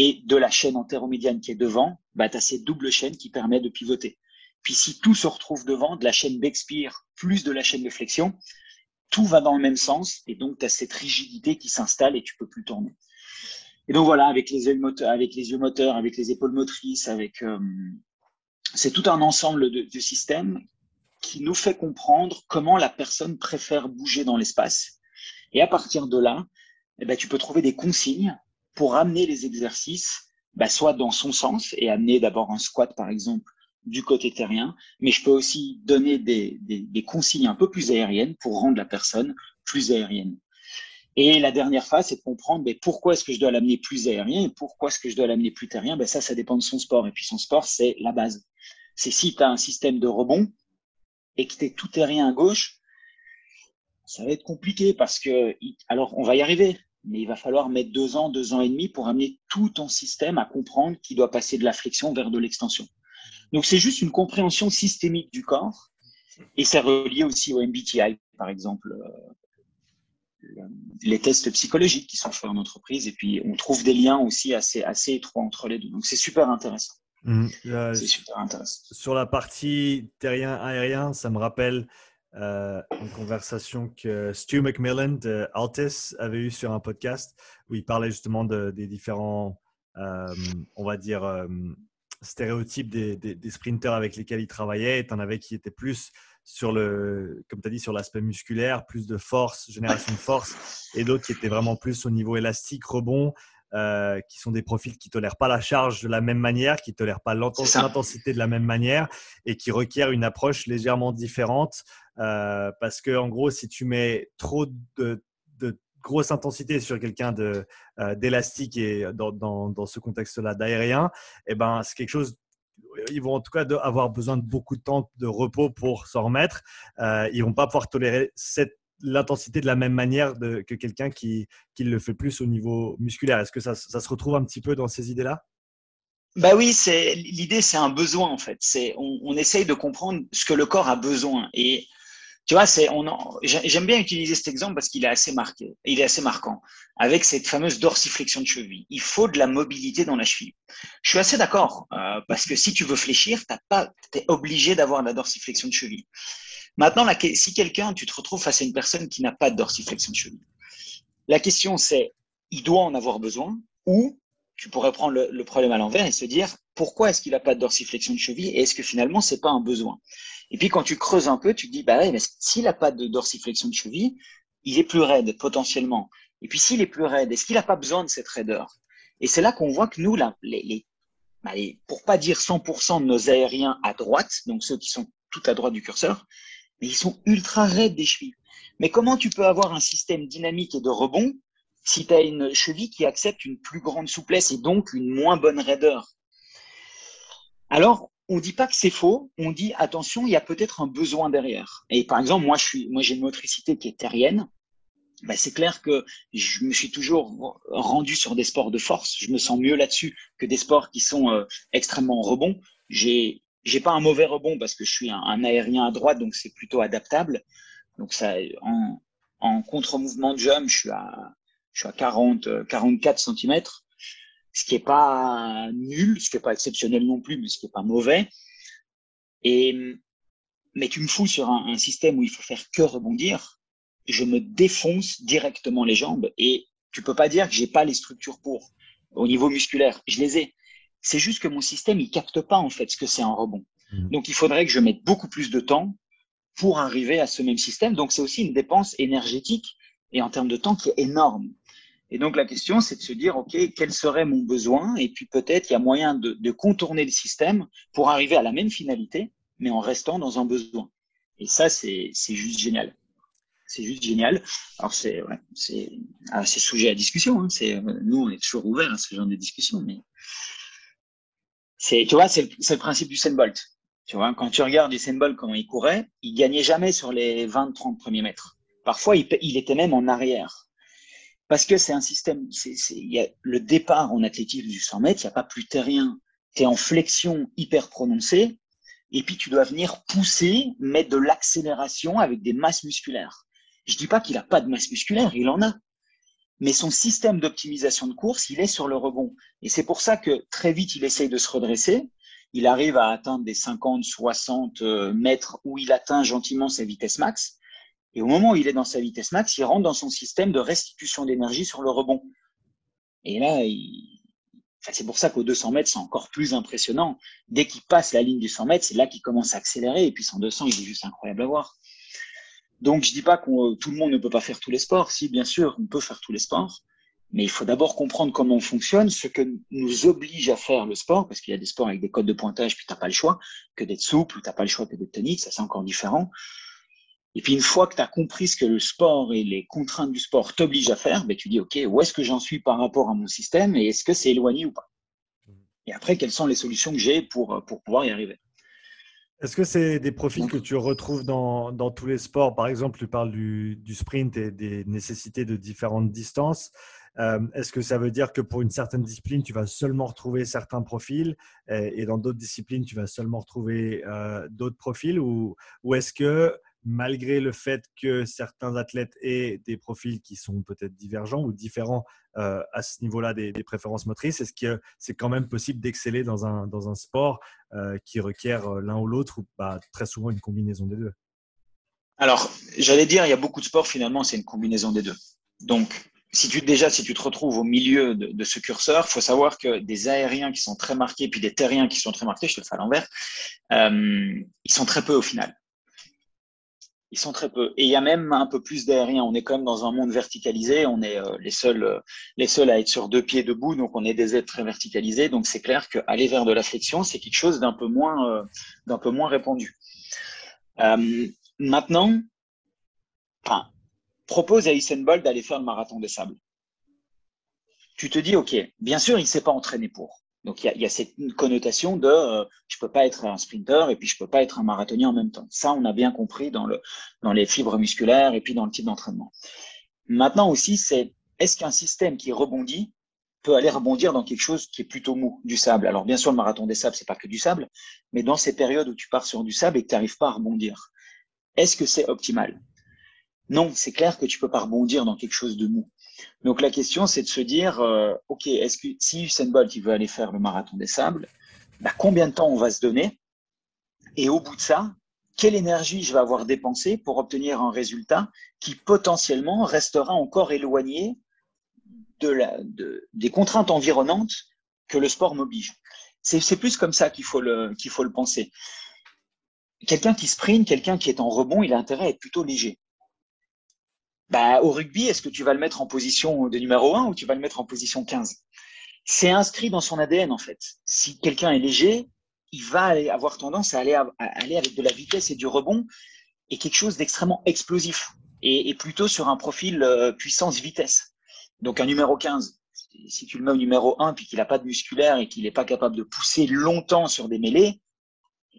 S1: et de la chaîne antéromédiane qui est devant, ben, tu as cette double chaîne qui permet de pivoter. Puis si tout se retrouve devant, de la chaîne d'expire plus de la chaîne de flexion, tout va dans le même sens et donc tu as cette rigidité qui s'installe et tu peux plus tourner. Et donc voilà, avec les yeux moteurs, avec les yeux moteurs, avec les épaules motrices, avec euh, c'est tout un ensemble de, de, systèmes qui nous fait comprendre comment la personne préfère bouger dans l'espace. Et à partir de là, eh ben, tu peux trouver des consignes pour amener les exercices, bah, soit dans son sens et amener d'abord un squat par exemple du côté terrien, mais je peux aussi donner des, des, des, consignes un peu plus aériennes pour rendre la personne plus aérienne. Et la dernière phase, c'est de comprendre mais pourquoi est-ce que je dois l'amener plus aérien et pourquoi est-ce que je dois l'amener plus terrien? Ben ça, ça dépend de son sport. Et puis son sport, c'est la base. C'est si tu as un système de rebond et que tu es tout aérien à gauche, ça va être compliqué parce que, alors on va y arriver, mais il va falloir mettre deux ans, deux ans et demi pour amener tout ton système à comprendre qu'il doit passer de la flexion vers de l'extension. Donc, c'est juste une compréhension systémique du corps et c'est relié aussi au MBTI, par exemple, euh, les tests psychologiques qui sont faits en entreprise et puis on trouve des liens aussi assez, assez étroits entre les deux. Donc, c'est super intéressant.
S2: Mmh, euh, c'est super intéressant. Sur la partie terrien-aérien, ça me rappelle euh, une conversation que Stu McMillan de Altis avait eue sur un podcast où il parlait justement de, des différents, euh, on va dire, euh, stéréotypes des, des, des, sprinters avec lesquels il travaillait. Tu en avais qui étaient plus sur le, comme tu as dit, sur l'aspect musculaire, plus de force, génération de force, et d'autres qui étaient vraiment plus au niveau élastique, rebond, euh, qui sont des profils qui tolèrent pas la charge de la même manière, qui tolèrent pas l'intensité de la même manière et qui requièrent une approche légèrement différente. Euh, parce que en gros, si tu mets trop de, de grosse intensité sur quelqu'un euh, d'élastique et dans, ce contexte-là d'aérien, eh ben c'est quelque chose ils vont en tout cas avoir besoin de beaucoup de temps de repos pour s'en remettre. Euh, ils vont pas pouvoir tolérer cette l'intensité de la même manière que quelqu'un qui, qui, le fait plus au niveau musculaire. Est-ce que ça, se retrouve un petit peu dans ces idées-là?
S1: Bah oui, c'est l'idée, c'est un besoin en fait. On, on, essaye de comprendre ce que le corps a besoin. Et tu vois, c'est on. J'aime bien utiliser cet exemple parce qu'il est assez marqué, il est assez marquant avec cette fameuse dorsiflexion de cheville. Il faut de la mobilité dans la cheville. Je suis assez d'accord euh, parce que si tu veux fléchir, t'as pas, t'es obligé d'avoir de la dorsiflexion de cheville. Maintenant, si quelqu'un, tu te retrouves face à une personne qui n'a pas de dorsiflexion de cheville, la question c'est, il doit en avoir besoin ou tu pourrais prendre le problème à l'envers et se dire pourquoi est-ce qu'il n'a pas de dorsiflexion de cheville et est-ce que finalement c'est pas un besoin? Et puis quand tu creuses un peu, tu te dis bah mais s'il n'a pas de dorsiflexion de cheville, il est plus raide potentiellement. Et puis s'il est plus raide, est-ce qu'il n'a pas besoin de cette raideur? Et c'est là qu'on voit que nous, là, les, bah pour pas dire 100% de nos aériens à droite, donc ceux qui sont tout à droite du curseur, mais ils sont ultra raides des chevilles. Mais comment tu peux avoir un système dynamique et de rebond si tu as une cheville qui accepte une plus grande souplesse et donc une moins bonne raideur? Alors, on ne dit pas que c'est faux, on dit attention, il y a peut-être un besoin derrière. Et par exemple, moi, je suis, moi, j'ai une motricité qui est terrienne. Ben, c'est clair que je me suis toujours rendu sur des sports de force. Je me sens mieux là-dessus que des sports qui sont euh, extrêmement rebonds. J'ai j'ai pas un mauvais rebond parce que je suis un, aérien à droite, donc c'est plutôt adaptable. Donc ça, en, en contre-mouvement de jump, je suis à, je suis à 40, 44 cm. Ce qui n'est pas nul, ce qui n'est pas exceptionnel non plus, mais ce qui n'est pas mauvais. Et, mais tu me fous sur un, un, système où il faut faire que rebondir, je me défonce directement les jambes et tu peux pas dire que j'ai pas les structures pour au niveau musculaire. Je les ai. C'est juste que mon système, il capte pas en fait ce que c'est un rebond. Mmh. Donc il faudrait que je mette beaucoup plus de temps pour arriver à ce même système. Donc c'est aussi une dépense énergétique et en termes de temps qui est énorme. Et donc la question, c'est de se dire, OK, quel serait mon besoin? Et puis peut-être il y a moyen de, de, contourner le système pour arriver à la même finalité, mais en restant dans un besoin. Et ça, c'est juste génial. C'est juste génial. Alors c'est ouais, c'est ah, sujet à discussion. Hein. C'est nous, on est toujours ouverts à ce genre de discussion, mais c'est tu vois, c'est le, principe du Bolt. Tu vois, quand tu regardes Usain Bolt comment il courait, il gagnait jamais sur les 20-30 premiers mètres. Parfois, il était même en arrière parce que c'est un système, c'est, il y a le départ en athlétisme du 100 mètres, il n'y a pas plus terrien. Tu es en flexion hyper prononcée, et puis tu dois venir pousser, mettre de l'accélération avec des masses musculaires. Je dis pas qu'il n'a pas de masse musculaire, il en a. Mais son système d'optimisation de course, il est sur le rebond. Et c'est pour ça que très vite, il essaye de se redresser. Il arrive à atteindre des 50, 60 euh, mètres où il atteint gentiment sa vitesse max. Et au moment où il est dans sa vitesse max, il rentre dans son système de restitution d'énergie sur le rebond. Et là, c'est pour ça qu'au 200 mètres, c'est encore plus impressionnant. Dès qu'il passe la ligne du 100 mètres, c'est là qu'il commence à accélérer. Et puis son 200, il est juste incroyable à voir. Donc, je dis pas que tout le monde ne peut pas faire tous les sports. Si, bien sûr, on peut faire tous les sports. Mais il faut d'abord comprendre comment on fonctionne, ce que nous oblige à faire le sport, parce qu'il y a des sports avec des codes de pointage, puis t'as pas le choix que d'être souple, ou t'as pas le choix que d'être tonique, ça c'est encore différent. Et puis une fois que tu as compris ce que le sport et les contraintes du sport t'obligent à faire, ben, tu dis, OK, où est-ce que j'en suis par rapport à mon système et est-ce que c'est éloigné ou pas? Et après, quelles sont les solutions que j'ai pour, pour pouvoir y arriver?
S2: Est-ce que c'est des profils que tu retrouves dans, dans, tous les sports? Par exemple, tu parles du, du, sprint et des nécessités de différentes distances. Euh, est-ce que ça veut dire que pour une certaine discipline, tu vas seulement retrouver certains profils et, dans d'autres disciplines, tu vas seulement retrouver euh, d'autres profils? Ou, ou est-ce que malgré le fait que certains athlètes aient des profils qui sont peut-être divergents ou différents euh, à ce niveau-là des, préférences motrices, est-ce que c'est quand même possible d'exceller dans un, sport euh, qui requiert euh, l'un ou l'autre ou bah, très souvent une combinaison des deux?
S1: Alors, j'allais dire, il y a beaucoup de sports, finalement, c'est une combinaison des deux. Donc, si tu déjà si tu te retrouves au milieu de, ce curseur, faut savoir que des aériens qui sont très marqués puis des terriens qui sont très marqués, je te le fais à l'envers, ils sont très peu au final. Ils sont très peu. Et il y a même un peu plus d'aériens. On est quand même dans un monde verticalisé. On est euh, les seuls, euh, les seuls à être sur deux pieds debout. Donc, on est des êtres très verticalisés. Donc, c'est clair qu'aller vers de la flexion, c'est quelque chose d'un peu moins, euh, d'un peu moins répandu. maintenant, enfin, propose à Usain Bolt d'aller faire le marathon des sables. Tu te dis, OK, bien sûr, il s'est pas entraîné pour. Donc il y a, cette connotation de euh, je peux pas être un sprinter et puis je peux pas être un marathonien en même temps. Ça, on a bien compris dans le dans les fibres musculaires et puis dans le type d'entraînement. Maintenant aussi, c'est est-ce qu'un système qui rebondit peut aller rebondir dans quelque chose qui est plutôt mou, du sable? Alors bien sûr, le marathon des sables, c'est pas que du sable, mais dans ces périodes où tu pars sur du sable et que tu n'arrives pas à rebondir, est-ce que c'est optimal? Non, c'est clair que tu peux pas rebondir dans quelque chose de mou. Donc la question, c'est de se dire, euh, ok, est-ce que si Usain Bolt il veut aller faire le marathon des sables, bah, combien de temps on va se donner? Et au bout de ça, quelle énergie je vais avoir dépensé pour obtenir un résultat qui potentiellement restera encore éloigné des contraintes environnantes que le sport m'oblige? C'est plus comme ça qu'il faut qu'il faut le penser. Quelqu'un qui sprint, quelqu'un qui est en rebond, il a intérêt à être plutôt léger. Bah, au rugby, est-ce que tu vas le mettre en position de numéro 1 ou tu vas le mettre en position 15 C'est inscrit dans son ADN, en fait. Si quelqu'un est léger, il va avoir tendance à aller, avec de la vitesse et du rebond et quelque chose d'extrêmement explosif et, plutôt sur un profil euh, puissance-vitesse. Donc un numéro 15, si tu le mets au numéro 1 puis qu'il n'a pas de musculaire et qu'il n'est pas capable de pousser longtemps sur des mêlées,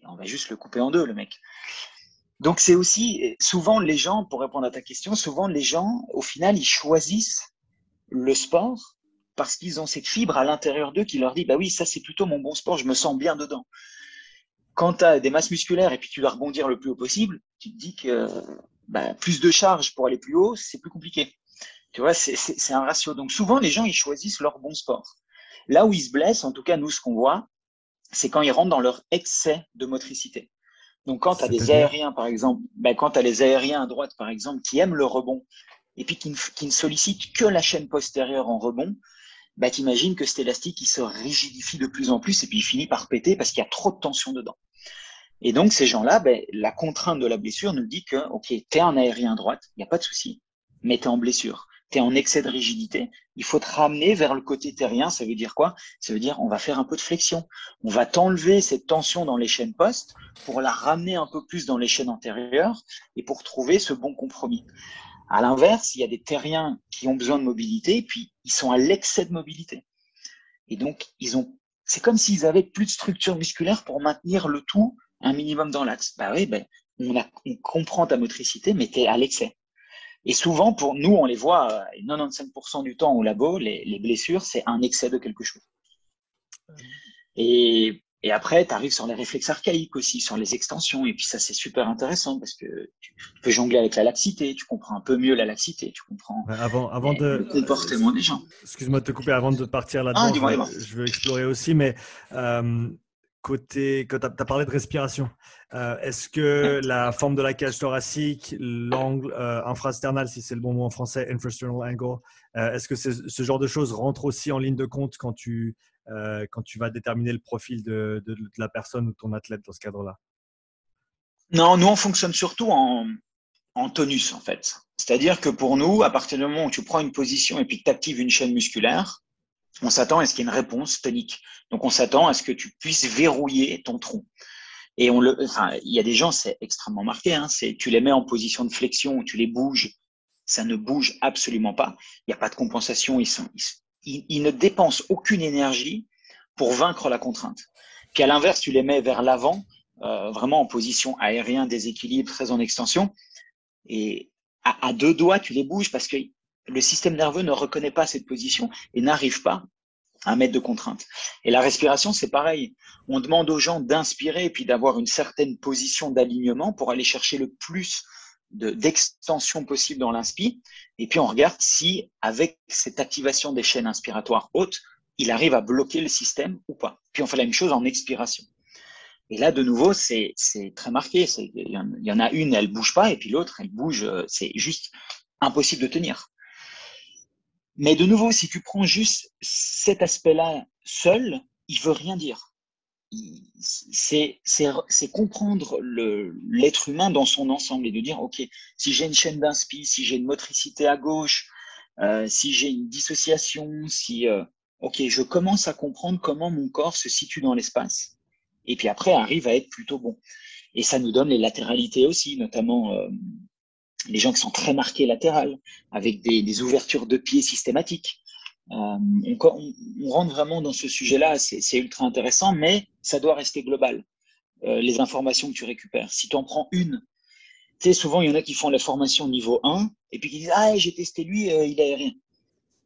S1: on va juste le couper en deux, le mec. Donc c'est aussi souvent les gens, pour répondre à ta question, souvent les gens, au final, ils choisissent le sport parce qu'ils ont cette fibre à l'intérieur d'eux qui leur dit bah oui, ça c'est plutôt mon bon sport, je me sens bien dedans. Quand tu as des masses musculaires et puis tu dois rebondir le plus haut possible, tu te dis que bah, plus de charge pour aller plus haut, c'est plus compliqué. Tu vois, c'est un ratio. Donc souvent les gens ils choisissent leur bon sport. Là où ils se blessent, en tout cas, nous, ce qu'on voit, c'est quand ils rentrent dans leur excès de motricité. Donc, quand tu as des aériens, par exemple, ben, quand tu as les aériens à droite, par exemple, qui aiment le rebond et puis qui ne, sollicitent que la chaîne postérieure en rebond, ben, imagines que cet élastique, il se rigidifie de plus en plus et puis il finit par péter parce qu'il y a trop de tension dedans. Et donc, ces gens-là, ben, la contrainte de la blessure nous dit que, OK, tu es un aérien à droite, il n'y a pas de souci, mais tu es en blessure tu es en excès de rigidité, il faut te ramener vers le côté terrien. Ça veut dire quoi? Ça veut dire on va faire un peu de flexion. On va t'enlever cette tension dans les chaînes postes pour la ramener un peu plus dans les chaînes antérieures et pour trouver ce bon compromis. À l'inverse, il y a des terriens qui ont besoin de mobilité, puis ils sont à l'excès de mobilité. Et donc, ils ont, c'est comme s'ils avaient plus de structure musculaire pour maintenir le tout un minimum dans l'axe. Bah oui, ben, on, on comprend ta motricité, mais tu es à l'excès. Et souvent, pour nous, on les voit 95% euh, du temps au labo, les, blessures, c'est un excès de quelque chose. Et, après, tu arrives sur les réflexes archaïques aussi, sur les extensions. Et puis ça, c'est super intéressant parce que tu peux jongler avec la laxité, tu comprends un peu mieux la laxité, tu comprends
S2: avant, avant de,
S1: le comportement des gens.
S2: Excuse-moi de te couper avant de partir là-dedans. Ah, je, veux explorer aussi, mais euh, côté, quand tu as, parlé de respiration, euh, est-ce que la forme de la cage thoracique, l'angle euh, infrasternal, si c'est le bon mot en français, infrasternal angle, euh, est-ce que ce genre de choses rentre aussi en ligne de compte quand tu, quand tu vas déterminer le profil de, de, la personne ou de ton athlète dans ce cadre-là?
S1: Non, nous, on fonctionne surtout en, en tonus, en fait. C'est-à-dire que pour nous, à partir du moment où tu prends une position et puis que tu actives une chaîne musculaire, on s'attend à ce qu'il y ait une réponse tonique. Donc, on s'attend à ce que tu puisses verrouiller ton tronc. Et on le, enfin, il y a des gens, c'est extrêmement marqué. Hein, c'est, tu les mets en position de flexion, tu les bouges, ça ne bouge absolument pas. Il n'y a pas de compensation. Ils, ne dépensent aucune énergie pour vaincre la contrainte. Puis à l'inverse, tu les mets vers l'avant, euh, vraiment en position aérien, déséquilibre, très en extension, et à, deux doigts, tu les bouges parce que le système nerveux ne reconnaît pas cette position et n'arrive pas à mettre de contrainte. Et la respiration, c'est pareil. On demande aux gens d'inspirer et puis d'avoir une certaine position d'alignement pour aller chercher le plus d'extension possible dans l'inspi. Et puis on regarde si, avec cette activation des chaînes inspiratoires hautes, il arrive à bloquer le système ou pas. Puis on fait la même chose en expiration. Et là, de nouveau, c'est très marqué. Il y en a une, elle bouge pas, et puis l'autre, elle bouge. Euh, c'est juste impossible de tenir. Mais de nouveau, si tu prends juste cet aspect-là seul, il veut rien dire. C'est comprendre l'être humain dans son ensemble et de dire, OK, si j'ai une chaîne d'inspi, si j'ai une motricité à gauche, euh, si j'ai une dissociation, si, euh, OK, je commence à comprendre comment mon corps se situe dans l'espace. Et puis après, arrive à être plutôt bon. Et ça nous donne les latéralités aussi, notamment euh, les gens qui sont très marqués latérales, avec des, ouvertures de pieds systématiques. Euh, on, rentre vraiment dans ce sujet-là, c'est ultra intéressant, mais ça doit rester global, euh, les informations que tu récupères. Si tu en prends une, tu sais, souvent, il y en a qui font la formation niveau 1, et puis qui disent, ah, j'ai testé lui, euh, il a rien.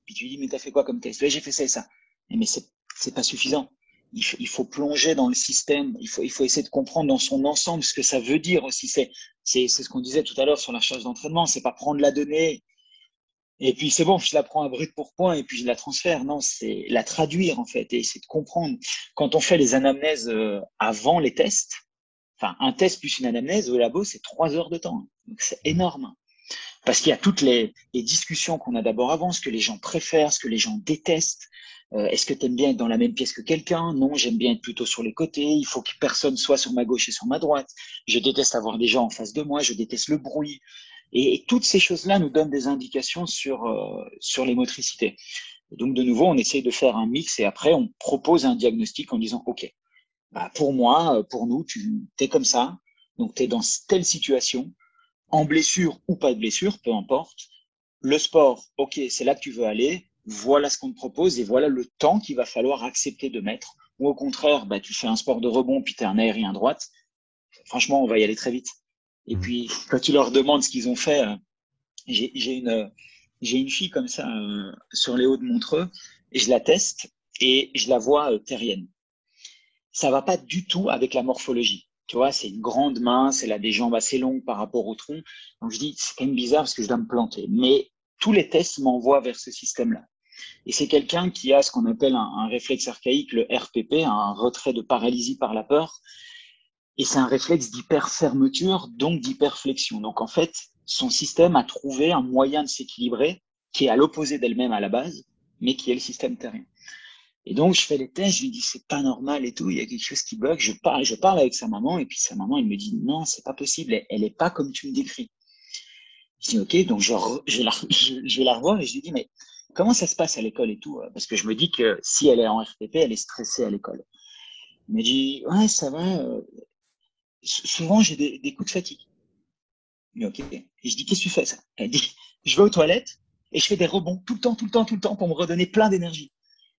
S1: Puis tu lui dis, mais t'as fait quoi comme test? J'ai fait ça et ça. Mais c'est pas suffisant il faut, plonger dans le système, il faut, essayer de comprendre dans son ensemble ce que ça veut dire aussi. C'est, ce qu'on disait tout à l'heure sur la charge d'entraînement, c'est pas prendre la donnée et puis c'est bon, je la prends à brut pour point et puis je la transfère. Non, c'est la traduire en fait et essayer de comprendre. Quand on fait les anamnèses euh, avant les tests, enfin un test plus une anamnèse au labo, c'est trois heures de temps. C'est énorme. Parce qu'il y a toutes les discussions qu'on a d'abord avant, ce que les gens préfèrent, ce que les gens détestent, euh, est-ce que tu aimes bien être dans la même pièce que quelqu'un? Non, j'aime bien être plutôt sur les côtés. Il faut que personne soit sur ma gauche et sur ma droite. Je déteste avoir des gens en face de moi. Je déteste le bruit. Et, toutes ces choses-là nous donnent des indications sur, euh, sur les motricités. donc, de nouveau, on essaye de faire un mix et après, on propose un diagnostic en disant, OK, bah, pour moi, euh, pour nous, tu es comme ça. Donc, tu es dans telle situation, en blessure ou pas de blessure, peu importe. Le sport, OK, c'est là que tu veux aller voilà ce qu'on te propose et voilà le temps qu'il va falloir accepter de mettre. Ou au contraire, bah, tu fais un sport de rebond puis tu es un aérien droite. Franchement, on va y aller très vite. Et mmh. puis, quand tu leur demandes ce qu'ils ont fait, euh, j'ai une, j'ai une fille comme ça euh, sur les hauts de Montreux et je la teste et je la vois euh, terrienne. Ça va pas du tout avec la morphologie. Tu vois, c'est une grande main, elle a des jambes assez longues par rapport au tronc. Donc je dis, c'est quand même bizarre parce que je dois me planter. Mais tous les tests m'envoient vers ce système-là. Et c'est quelqu'un qui a ce qu'on appelle un, réflexe archaïque, le RPP, un retrait de paralysie par la peur. Et c'est un réflexe d'hyperfermeture, donc d'hyperflexion. Donc en fait, son système a trouvé un moyen de s'équilibrer qui est à l'opposé d'elle-même à la base, mais qui est le système terrien. Et donc, je fais les tests, je lui dis, c'est pas normal et tout, il y a quelque chose qui bug. Je parle, je avec sa maman, et puis sa maman, elle me dit, non, c'est pas possible, elle, elle est pas comme tu me décris. Je dis, ok, donc je, je, la, je, la revoir et je lui dis, mais comment ça se passe à l'école et tout Parce que je me dis que si elle est en RTP, elle est stressée à l'école. Elle me dit, ouais, ça va. Euh, souvent, j'ai des, coups de fatigue. Mais ok. Et je dis, qu'est-ce que tu fais? Ça Elle dit, [laughs] je vais aux toilettes et je fais des rebonds tout le temps, tout le temps, tout le temps pour me redonner plein d'énergie.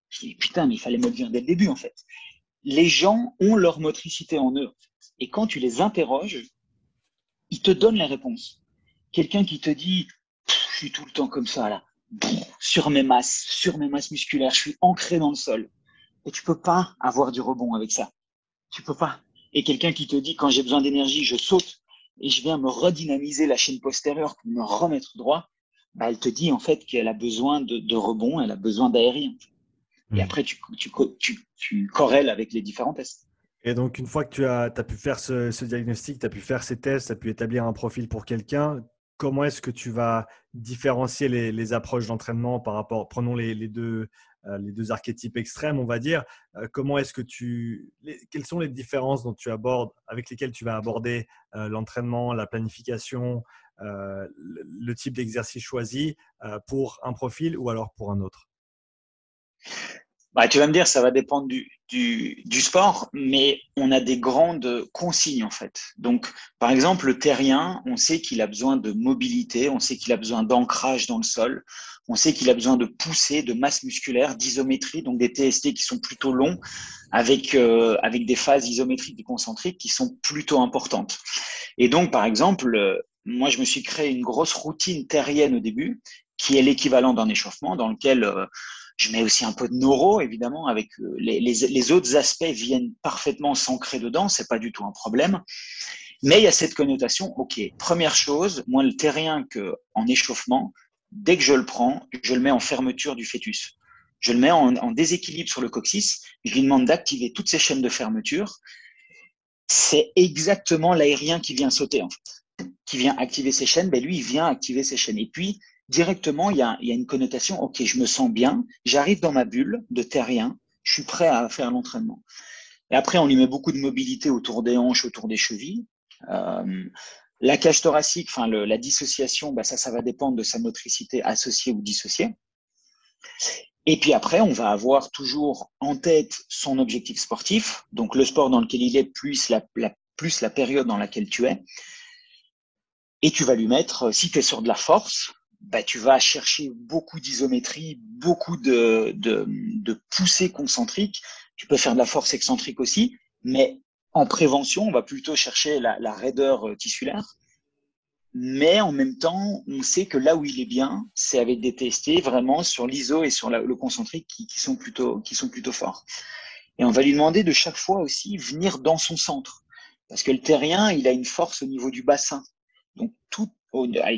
S1: Je dis, putain, mais il fallait me le dire dès le début, en fait. Les gens ont leur motricité en eux. Et quand tu les interroges, ils te donnent les réponses. Quelqu'un qui te dit, je suis tout le temps comme ça, là, sur mes masses, sur mes masses musculaires, je suis ancré dans le sol. Et tu peux pas avoir du rebond avec ça. Tu peux pas. Et quelqu'un qui te dit, quand j'ai besoin d'énergie, je saute et je viens me redynamiser la chaîne postérieure pour me remettre droit, bah, elle te dit en fait qu'elle a besoin de, de rebond, elle a besoin d'aérien. Et après, tu, tu, tu, tu, corrèles avec les différents tests.
S2: Et donc, une fois que tu as, as pu faire ce, ce diagnostic, tu as pu faire ces tests, tu as pu établir un profil pour quelqu'un, comment est-ce que tu vas différencier les, approches d'entraînement par rapport, prenons les, les deux, euh, les deux archétypes extrêmes, on va dire. Euh, comment est-ce que tu, quelles sont les différences dont tu abordes, avec lesquelles tu vas aborder euh, l'entraînement, la planification, le, type d'exercice choisi pour un profil ou alors pour un autre?
S1: Bah, tu vas me dire, ça va dépendre du, du, du, sport, mais on a des grandes consignes en fait. Donc, par exemple, le terrien, on sait qu'il a besoin de mobilité, on sait qu'il a besoin d'ancrage dans le sol, on sait qu'il a besoin de pousser, de masse musculaire, d'isométrie, donc des TST qui sont plutôt longs, avec, euh, avec des phases isométriques et concentriques qui sont plutôt importantes. Et donc, par exemple, euh, moi, je me suis créé une grosse routine terrienne au début, qui est l'équivalent d'un échauffement, dans lequel euh, je mets aussi un peu de neuro, évidemment, avec euh, les, autres aspects viennent parfaitement s'ancrer dedans, c'est pas du tout un problème. Mais il y a cette connotation, ok, première chose, moi, le terrien que en échauffement, dès que je le prends, je le mets en fermeture du fœtus. Je le mets en, en déséquilibre sur le coccyx, je lui demande d'activer toutes ces chaînes de fermeture. C'est exactement l'aérien qui vient sauter, en fait, qui vient activer ces chaînes, ben lui, il vient activer ces chaînes. Et puis, directement, il y a, une connotation, ok, je me sens bien, j'arrive dans ma bulle de terrien, je suis prêt à faire l'entraînement. Et après, on lui met beaucoup de mobilité autour des hanches, autour des chevilles. Euh, la cage thoracique, enfin la dissociation, bah ça, ça va dépendre de sa motricité associée ou dissociée. Et puis après, on va avoir toujours en tête son objectif sportif, donc le sport dans lequel il est, plus la, la, plus la période dans laquelle tu es. Et tu vas lui mettre, si tu es sur de la force, bah, tu vas chercher beaucoup d'isométrie, beaucoup de, de, de poussées concentriques. Tu peux faire de la force excentrique aussi, mais en prévention, on va plutôt chercher la, la raideur euh, tissulaire. Mais en même temps, on sait que là où il est bien, c'est avec des TST vraiment sur l'iso et sur le concentrique qui, qui, sont plutôt, qui sont plutôt forts. Et on va lui demander de chaque fois aussi venir dans son centre. Parce que le terrien, il a une force au niveau du bassin. Donc tout,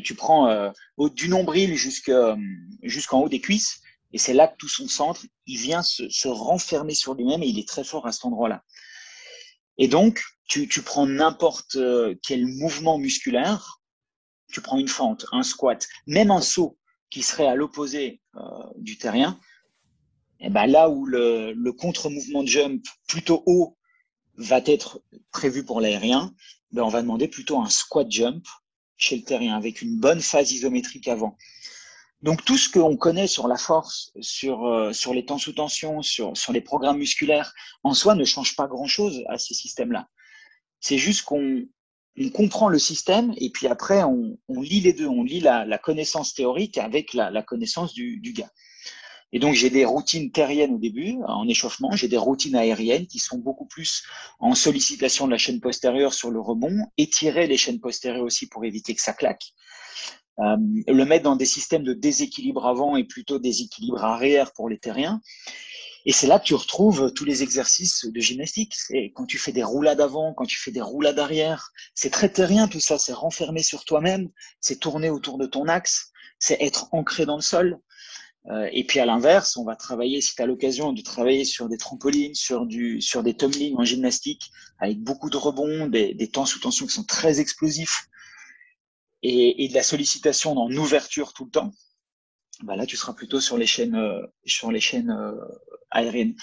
S1: tu prends euh, du nombril jusqu'en haut des cuisses, et c'est là que tout son centre, il vient se, se renfermer sur lui-même et il est très fort à cet endroit-là. Et donc, tu, prends n'importe euh, quel mouvement musculaire, tu prends une fente, un squat, même un saut qui serait à l'opposé euh, du terrien, et ben là où le, le contre-mouvement de jump plutôt haut va être prévu pour l'aérien, ben on va demander plutôt un squat jump chez le terrien, avec une bonne phase isométrique avant. Donc tout ce qu'on connaît sur la force, sur, euh, sur les temps sous tension, sur, sur les programmes musculaires, en soi ne change pas grand-chose à ces systèmes-là. C'est juste qu'on on comprend le système et puis après on, on lit les deux, on lit la, la connaissance théorique avec la, la connaissance du, du gars. Et donc, j'ai des routines terriennes au début, en échauffement. J'ai des routines aériennes qui sont beaucoup plus en sollicitation de la chaîne postérieure sur le rebond, étirer les chaînes postérieures aussi pour éviter que ça claque. Euh, le mettre dans des systèmes de déséquilibre avant et plutôt déséquilibre arrière pour les terriens. Et c'est là que tu retrouves tous les exercices de gymnastique. C'est quand tu fais des roulades avant, quand tu fais des roulades arrière. C'est très terrien tout ça. C'est renfermé sur toi-même. C'est tourner autour de ton axe. C'est être ancré dans le sol. Euh, et puis à l'inverse, on va travailler, si tu as l'occasion de travailler sur des trampolines, sur, du, sur des tumblings en gymnastique, avec beaucoup de rebonds, des, des temps sous tension qui sont très explosifs, et, et de la sollicitation en ouverture tout le temps, bah là tu seras plutôt sur les chaînes, euh, sur les chaînes euh, aériennes.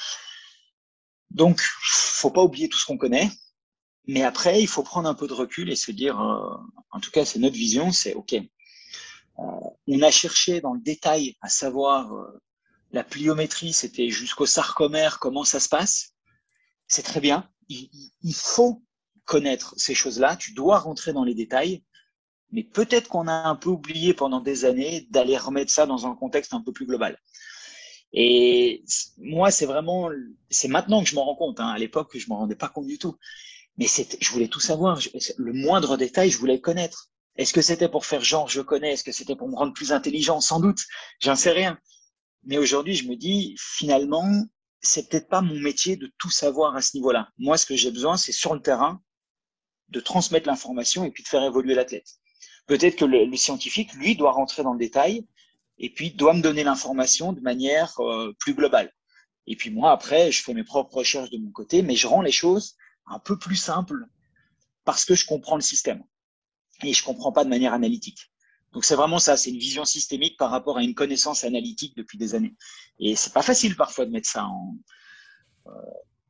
S1: Donc, faut pas oublier tout ce qu'on connaît, mais après, il faut prendre un peu de recul et se dire, euh, en tout cas, c'est notre vision, c'est OK. Euh, on a cherché dans le détail à savoir euh, la pliométrie, c'était jusqu'au sarcomère, comment ça se passe. C'est très bien. Il, il faut connaître ces choses-là. Tu dois rentrer dans les détails. Mais peut-être qu'on a un peu oublié pendant des années d'aller remettre ça dans un contexte un peu plus global. Et moi, c'est vraiment, c'est maintenant que je m'en rends compte. Hein. À l'époque, je m'en rendais pas compte du tout. Mais je voulais tout savoir. Le moindre détail, je voulais le connaître. Est-ce que c'était pour faire genre je connais? Est-ce que c'était pour me rendre plus intelligent? Sans doute. J'en sais rien. Mais aujourd'hui, je me dis, finalement, c'est peut-être pas mon métier de tout savoir à ce niveau-là. Moi, ce que j'ai besoin, c'est sur le terrain de transmettre l'information et puis de faire évoluer l'athlète. Peut-être que le, scientifique, lui, doit rentrer dans le détail et puis doit me donner l'information de manière euh, plus globale. Et puis moi, après, je fais mes propres recherches de mon côté, mais je rends les choses un peu plus simples parce que je comprends le système et je comprends pas de manière analytique. Donc c'est vraiment ça, c'est une vision systémique par rapport à une connaissance analytique depuis des années. Et c'est pas facile parfois de mettre ça euh,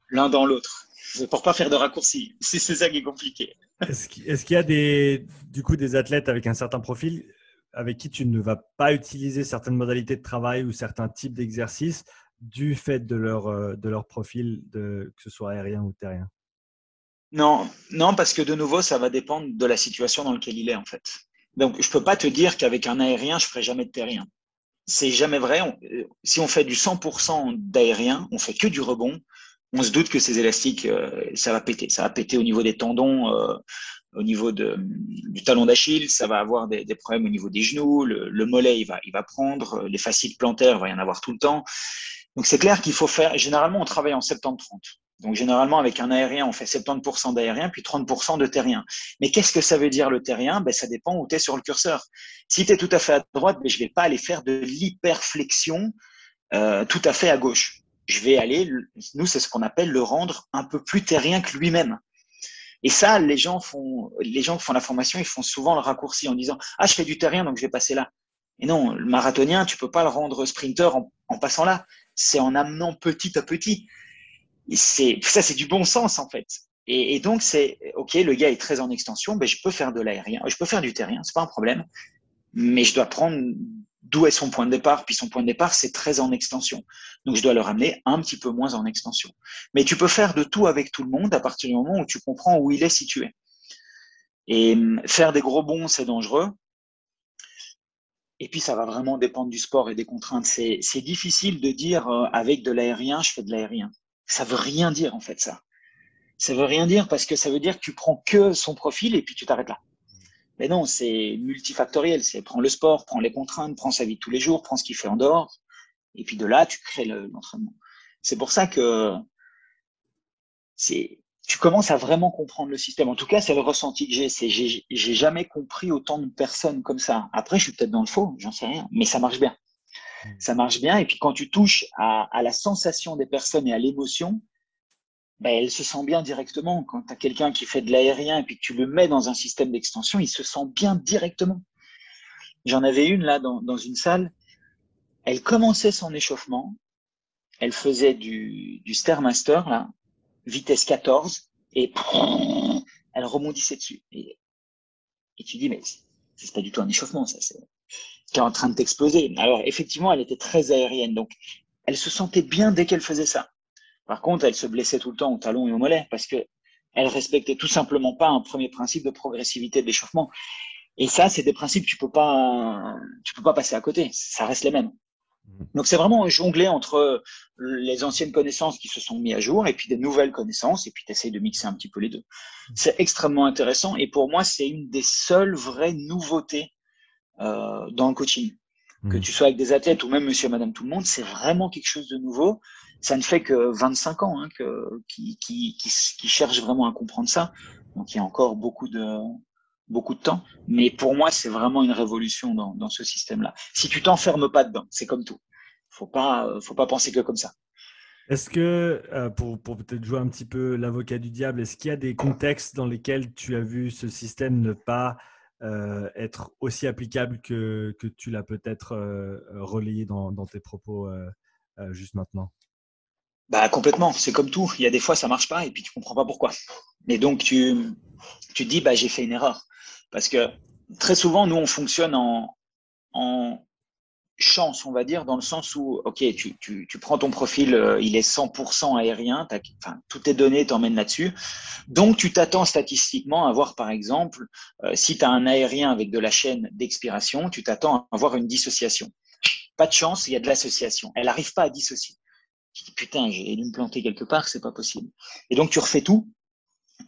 S1: l'un dans l'autre. Pour pas faire de raccourcis, [laughs] c'est ça qui est compliqué.
S2: Est-ce qu'il y a des, du coup des athlètes avec un certain profil avec qui tu ne vas pas utiliser certaines modalités de travail ou certains types d'exercices du fait de leur, euh, de leur profil, de, que ce soit aérien ou terrien?
S1: Non, non, parce que de nouveau, ça va dépendre de la situation dans laquelle il est en fait. Donc, je peux pas te dire qu'avec un aérien, je ferai jamais de terrien. C'est jamais vrai. Euh, si on fait du 100% d'aérien, on fait que du rebond, on se doute que ces élastiques, euh, ça va péter. Ça va péter au niveau des tendons, au niveau du talon d'Achille, ça va avoir des, problèmes au niveau des genoux, le, le, mollet il va, prendre, les fascites plantaires, il va y en avoir tout le temps. Donc c'est clair qu'il faut faire, généralement on travaille en 70-30. Donc généralement avec un aérien, on fait 70% d'aérien puis 30% de terrien. Mais qu'est-ce que ça veut dire le terrien? Ben, Ça dépend où tu es sur le curseur. Si tu es tout à fait à droite, ben, je vais pas aller faire de l'hyperflexion euh, tout à fait à gauche. Je vais aller, nous c'est ce qu'on appelle le rendre un peu plus terrien que lui-même. Et ça, les gens font, les gens qui font la formation, ils font souvent le raccourci en disant ah je fais du terrien donc je vais passer là. Et non, le marathonien, tu peux pas le rendre sprinter en, en passant là. C'est en amenant petit à petit. C'est ça, c'est du bon sens en fait. Et, donc c'est ok, le gars est très en extension, ben je peux faire de l'aérien, je peux faire du terrien, c'est pas un problème. Mais je dois prendre d'où est son point de départ, puis son point de départ, c'est très en extension. Donc, je dois le ramener un petit peu moins en extension. Mais tu peux faire de tout avec tout le monde à partir du moment où tu comprends où il est situé. Et hum, faire des gros bons, c'est dangereux. Et puis, ça va vraiment dépendre du sport et des contraintes. C'est difficile de dire euh, avec de l'aérien, je fais de l'aérien. Ça veut rien dire, en fait, ça. Ça veut rien dire parce que ça veut dire que tu prends que son profil et puis tu t'arrêtes là. Mais non, c'est multifactoriel. C'est prends le sport, prends les contraintes, prends sa vie de tous les jours, prends ce qu'il fait en dehors. Et puis de là, tu crées l'entraînement. c'est pour ça que c'est, tu commences à vraiment comprendre le système. En tout cas, c'est le ressenti que j'ai. C'est, j'ai, j'ai jamais compris autant de personnes comme ça. Après, je suis peut-être dans le faux, j'en sais rien, mais ça marche bien. Ça marche bien. Et puis quand tu touches à, à la sensation des personnes et à l'émotion, ben, elle se sent bien directement. Quand tu as quelqu'un qui fait de l'aérien et puis que tu le mets dans un système d'extension, il se sent bien directement. J'en avais une là dans, dans, une salle. Elle commençait son échauffement. Elle faisait du, du Stairmaster, là, vitesse 14, et elle rebondissait dessus. Et, et tu dis, mais c'est pas du tout un échauffement, ça. C'est qui est en train de t'exploser. Alors, effectivement, elle était très aérienne. Donc, elle se sentait bien dès qu'elle faisait ça. Par contre, elle se blessait tout le temps au talon et au mollet parce que elle respectait tout simplement pas un premier principe de progressivité de l'échauffement. Et ça, c'est des principes que tu peux pas, tu peux pas passer à côté. Ça reste les mêmes. Mmh. Donc c'est vraiment jongler entre les anciennes connaissances qui se sont mises à jour et puis des nouvelles connaissances et puis tu essayes de mixer un petit peu les deux. C'est extrêmement intéressant et pour moi c'est une des seules vraies nouveautés euh, dans le coaching. Que mmh. tu sois avec des athlètes ou même monsieur et madame tout le monde, c'est vraiment quelque chose de nouveau ça ne fait que 25 ans hein, que, qui, qui, qui, qui cherchent vraiment à comprendre ça. Donc il y a encore beaucoup de, beaucoup de temps. Mais pour moi, c'est vraiment une révolution dans, dans ce système-là. Si tu t'enfermes pas dedans, c'est comme tout. Faut pas, faut pas penser que comme ça.
S2: Est-ce que, euh, pour, pour peut-être jouer un petit peu l'avocat du diable, est-ce qu'il y a des contextes dans lesquels tu as vu ce système ne pas euh, être aussi applicable que, que tu l'as peut-être euh, relayé dans, dans, tes propos juste maintenant?
S1: Bah, Complètement, c'est comme tout. Il y a des fois, ça marche pas et puis tu comprends pas pourquoi. Et donc, tu, tu te dis, bah, j'ai fait une erreur. Parce que très souvent, nous, on fonctionne en chance, on va dire, dans le sens où, OK, tu, tu, tu prends ton profil, euh, il est 100% aérien, enfin, toutes tes données t'emmènent là-dessus. Donc, tu t'attends statistiquement à voir, par exemple, euh, si tu as un aérien avec de la chaîne d'expiration, tu t'attends à avoir une dissociation. Pas de chance, il y a de l'association. Elle n'arrive pas à dissocier. Tu dis, putain, j'ai dû me planter quelque part, c'est pas possible. Et donc, tu refais tout.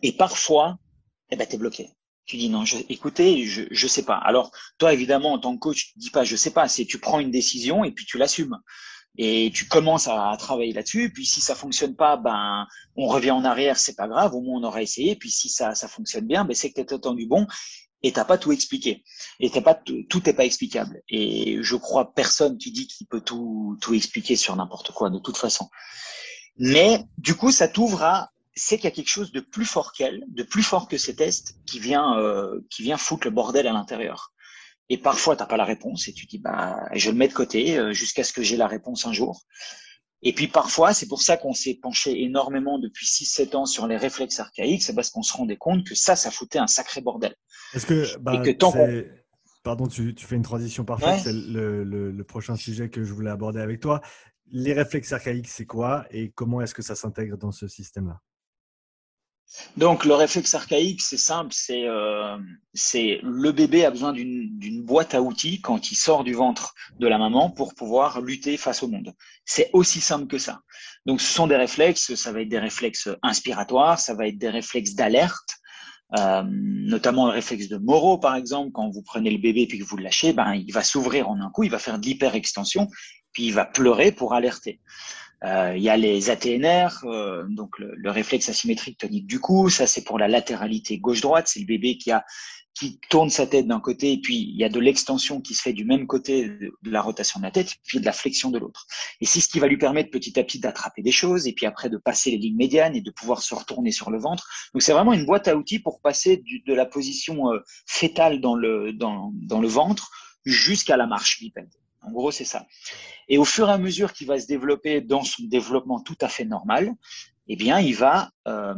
S1: Et parfois, eh ben, tu es bloqué. Tu dis non, je, écoutez, je je sais pas. Alors toi évidemment en tant que coach, tu dis pas je sais pas, c'est tu prends une décision et puis tu l'assumes et tu commences à, travailler là-dessus. Puis si ça fonctionne pas, ben on revient en arrière, c'est pas grave, au moins on aura essayé. Puis si ça ça fonctionne bien, ben c'est que tu as attendu bon et t'as pas tout expliqué et t'as pas tout n'est pas explicable. Et je crois personne qui dit qu'il peut tout tout expliquer sur n'importe quoi de toute façon. Mais du coup, ça t'ouvre à c'est qu'il y a quelque chose de plus fort qu'elle, de plus fort que ces tests, qui vient, euh, qui vient foutre le bordel à l'intérieur. Et parfois, t'as pas la réponse et tu dis, bah, je le mets de côté euh, jusqu'à ce que j'ai la réponse un jour. Et puis parfois, c'est pour ça qu'on s'est penché énormément depuis 6-7 ans sur les réflexes archaïques, c'est parce qu'on se rendait compte que ça, ça foutait un sacré bordel.
S2: Est-ce que, bah, et que tant Pardon, tu, tu, fais une transition parfaite, c'est le, le, le, prochain sujet que je voulais aborder avec toi. Les réflexes archaïques, c'est quoi et comment est-ce que ça s'intègre dans ce système-là?
S1: Donc le réflexe archaïque, c'est simple, c'est euh, le bébé a besoin d'une boîte à outils quand il sort du ventre de la maman pour pouvoir lutter face au monde. C'est aussi simple que ça. Donc ce sont des réflexes, ça va être des réflexes inspiratoires, ça va être des réflexes d'alerte, euh, notamment le réflexe de Moreau par exemple, quand vous prenez le bébé puis que vous le lâchez, ben il va s'ouvrir en un coup, il va faire de l'hyperextension, puis il va pleurer pour alerter. Euh, il y a les ATNR, euh, donc le, réflexe asymétrique tonique du cou. Ça, c'est pour la latéralité gauche-droite. C'est le bébé qui a qui tourne sa tête d'un côté, et puis il y a de l'extension qui se fait du même côté de la rotation de la tête, puis de la flexion de l'autre. Et c'est ce qui va lui permettre petit à petit d'attraper des choses, et puis après de passer les lignes médianes et de pouvoir se retourner sur le ventre. Donc c'est vraiment une boîte à outils pour passer de la position euh, fétale dans le, dans, dans le ventre jusqu'à la marche bipède. En gros, c'est ça. Et au fur et à mesure qu'il va se développer dans son développement tout à fait normal, eh bien, il va, euh,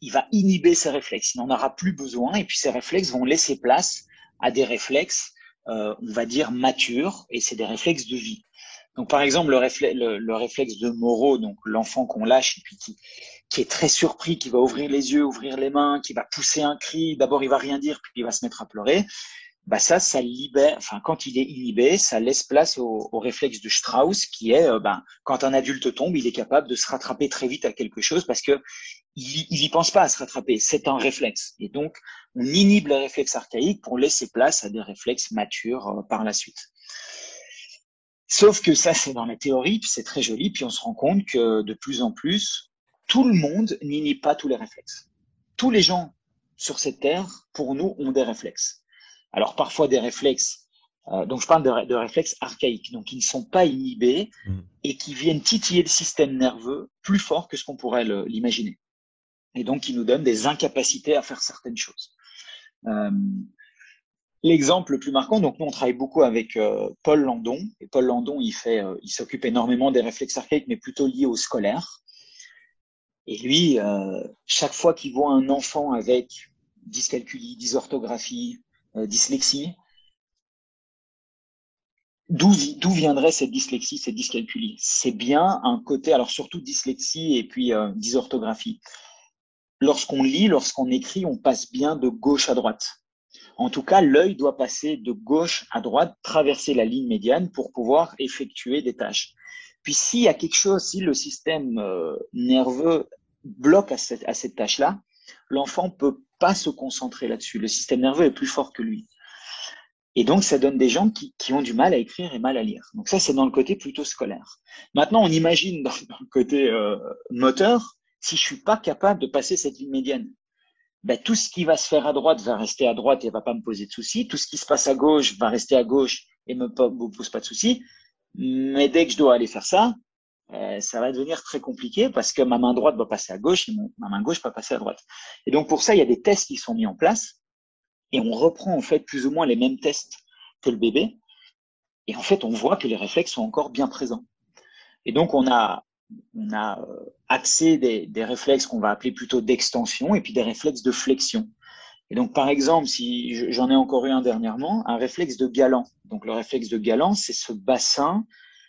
S1: il va inhiber ses réflexes. Il n'en aura plus besoin, et puis ses réflexes vont laisser place à des réflexes, euh, on va dire matures, et c'est des réflexes de vie. Donc, par exemple, le, réflexe, le, réflexe de Moreau, donc l'enfant qu'on lâche et puis qui, qui est très surpris, qui va ouvrir les yeux, ouvrir les mains, qui va pousser un cri. D'abord, il va rien dire, puis il va se mettre à pleurer bah ça, ça libère, enfin, quand il est inhibé, ça laisse place au, réflexe de Strauss qui est, ben, quand un adulte tombe, il est capable de se rattraper très vite à quelque chose parce que il, pense pas à se rattraper. C'est un réflexe. Et donc, on inhibe les réflexes archaïques pour laisser place à des réflexes matures euh, par la suite. Sauf que ça, c'est dans la théorie, c'est très joli, puis on se rend compte que de plus en plus, tout le monde n'inhibe pas tous les réflexes. Tous les gens sur cette terre, pour nous, ont des réflexes. Alors parfois des réflexes, euh, donc je parle de, réflexes archaïques, donc qui ne sont pas inhibés mm. et qui viennent titiller le système nerveux plus fort que ce qu'on pourrait l'imaginer. Et donc qui nous donnent des incapacités à faire certaines choses. Euh, l'exemple le plus marquant, donc nous on travaille beaucoup avec euh, Paul Landon, et Paul Landon il fait, il s'occupe énormément des réflexes archaïques, mais plutôt liés au scolaire. Et lui, chaque fois qu'il voit un enfant avec dyscalculie, dysorthographie, euh, dyslexie. D'où viendrait cette dyslexie, cette dyscalculie? C'est bien un côté, alors surtout dyslexie et puis euh, dysorthographie. Lorsqu'on lit, lorsqu'on écrit, on passe bien de gauche à droite. En tout cas, l'œil doit passer de gauche à droite, traverser la ligne médiane pour pouvoir effectuer des tâches. Puis s'il y a quelque chose, si le système euh, nerveux bloque à cette, à cette tâche-là, l'enfant peut pas se concentrer là-dessus. Le système nerveux est plus fort que lui. Et donc, ça donne des gens qui, ont du mal à écrire et mal à lire. Donc ça, c'est dans le côté plutôt scolaire. Maintenant, on imagine dans, le côté euh, moteur, si je suis pas capable de passer cette ligne médiane, ben, tout ce qui va se faire à droite va rester à droite et va pas me poser de soucis. Tout ce qui se passe à gauche va rester à gauche et me, me pose pas de soucis. Mais dès que je dois aller faire ça, euh, ça va devenir très compliqué parce que ma main droite va passer à gauche et ma main gauche va passer à droite. Et donc pour ça, il y a des tests qui sont mis en place et on reprend en fait plus ou moins les mêmes tests que le bébé. Et en fait, on voit que les réflexes sont encore bien présents. Et donc on a on a euh, axé des, des réflexes qu'on va appeler plutôt d'extension et puis des réflexes de flexion. Et donc, par exemple, si j'en ai encore eu un dernièrement, un réflexe de galant. Donc, le réflexe de galant, c'est ce bassin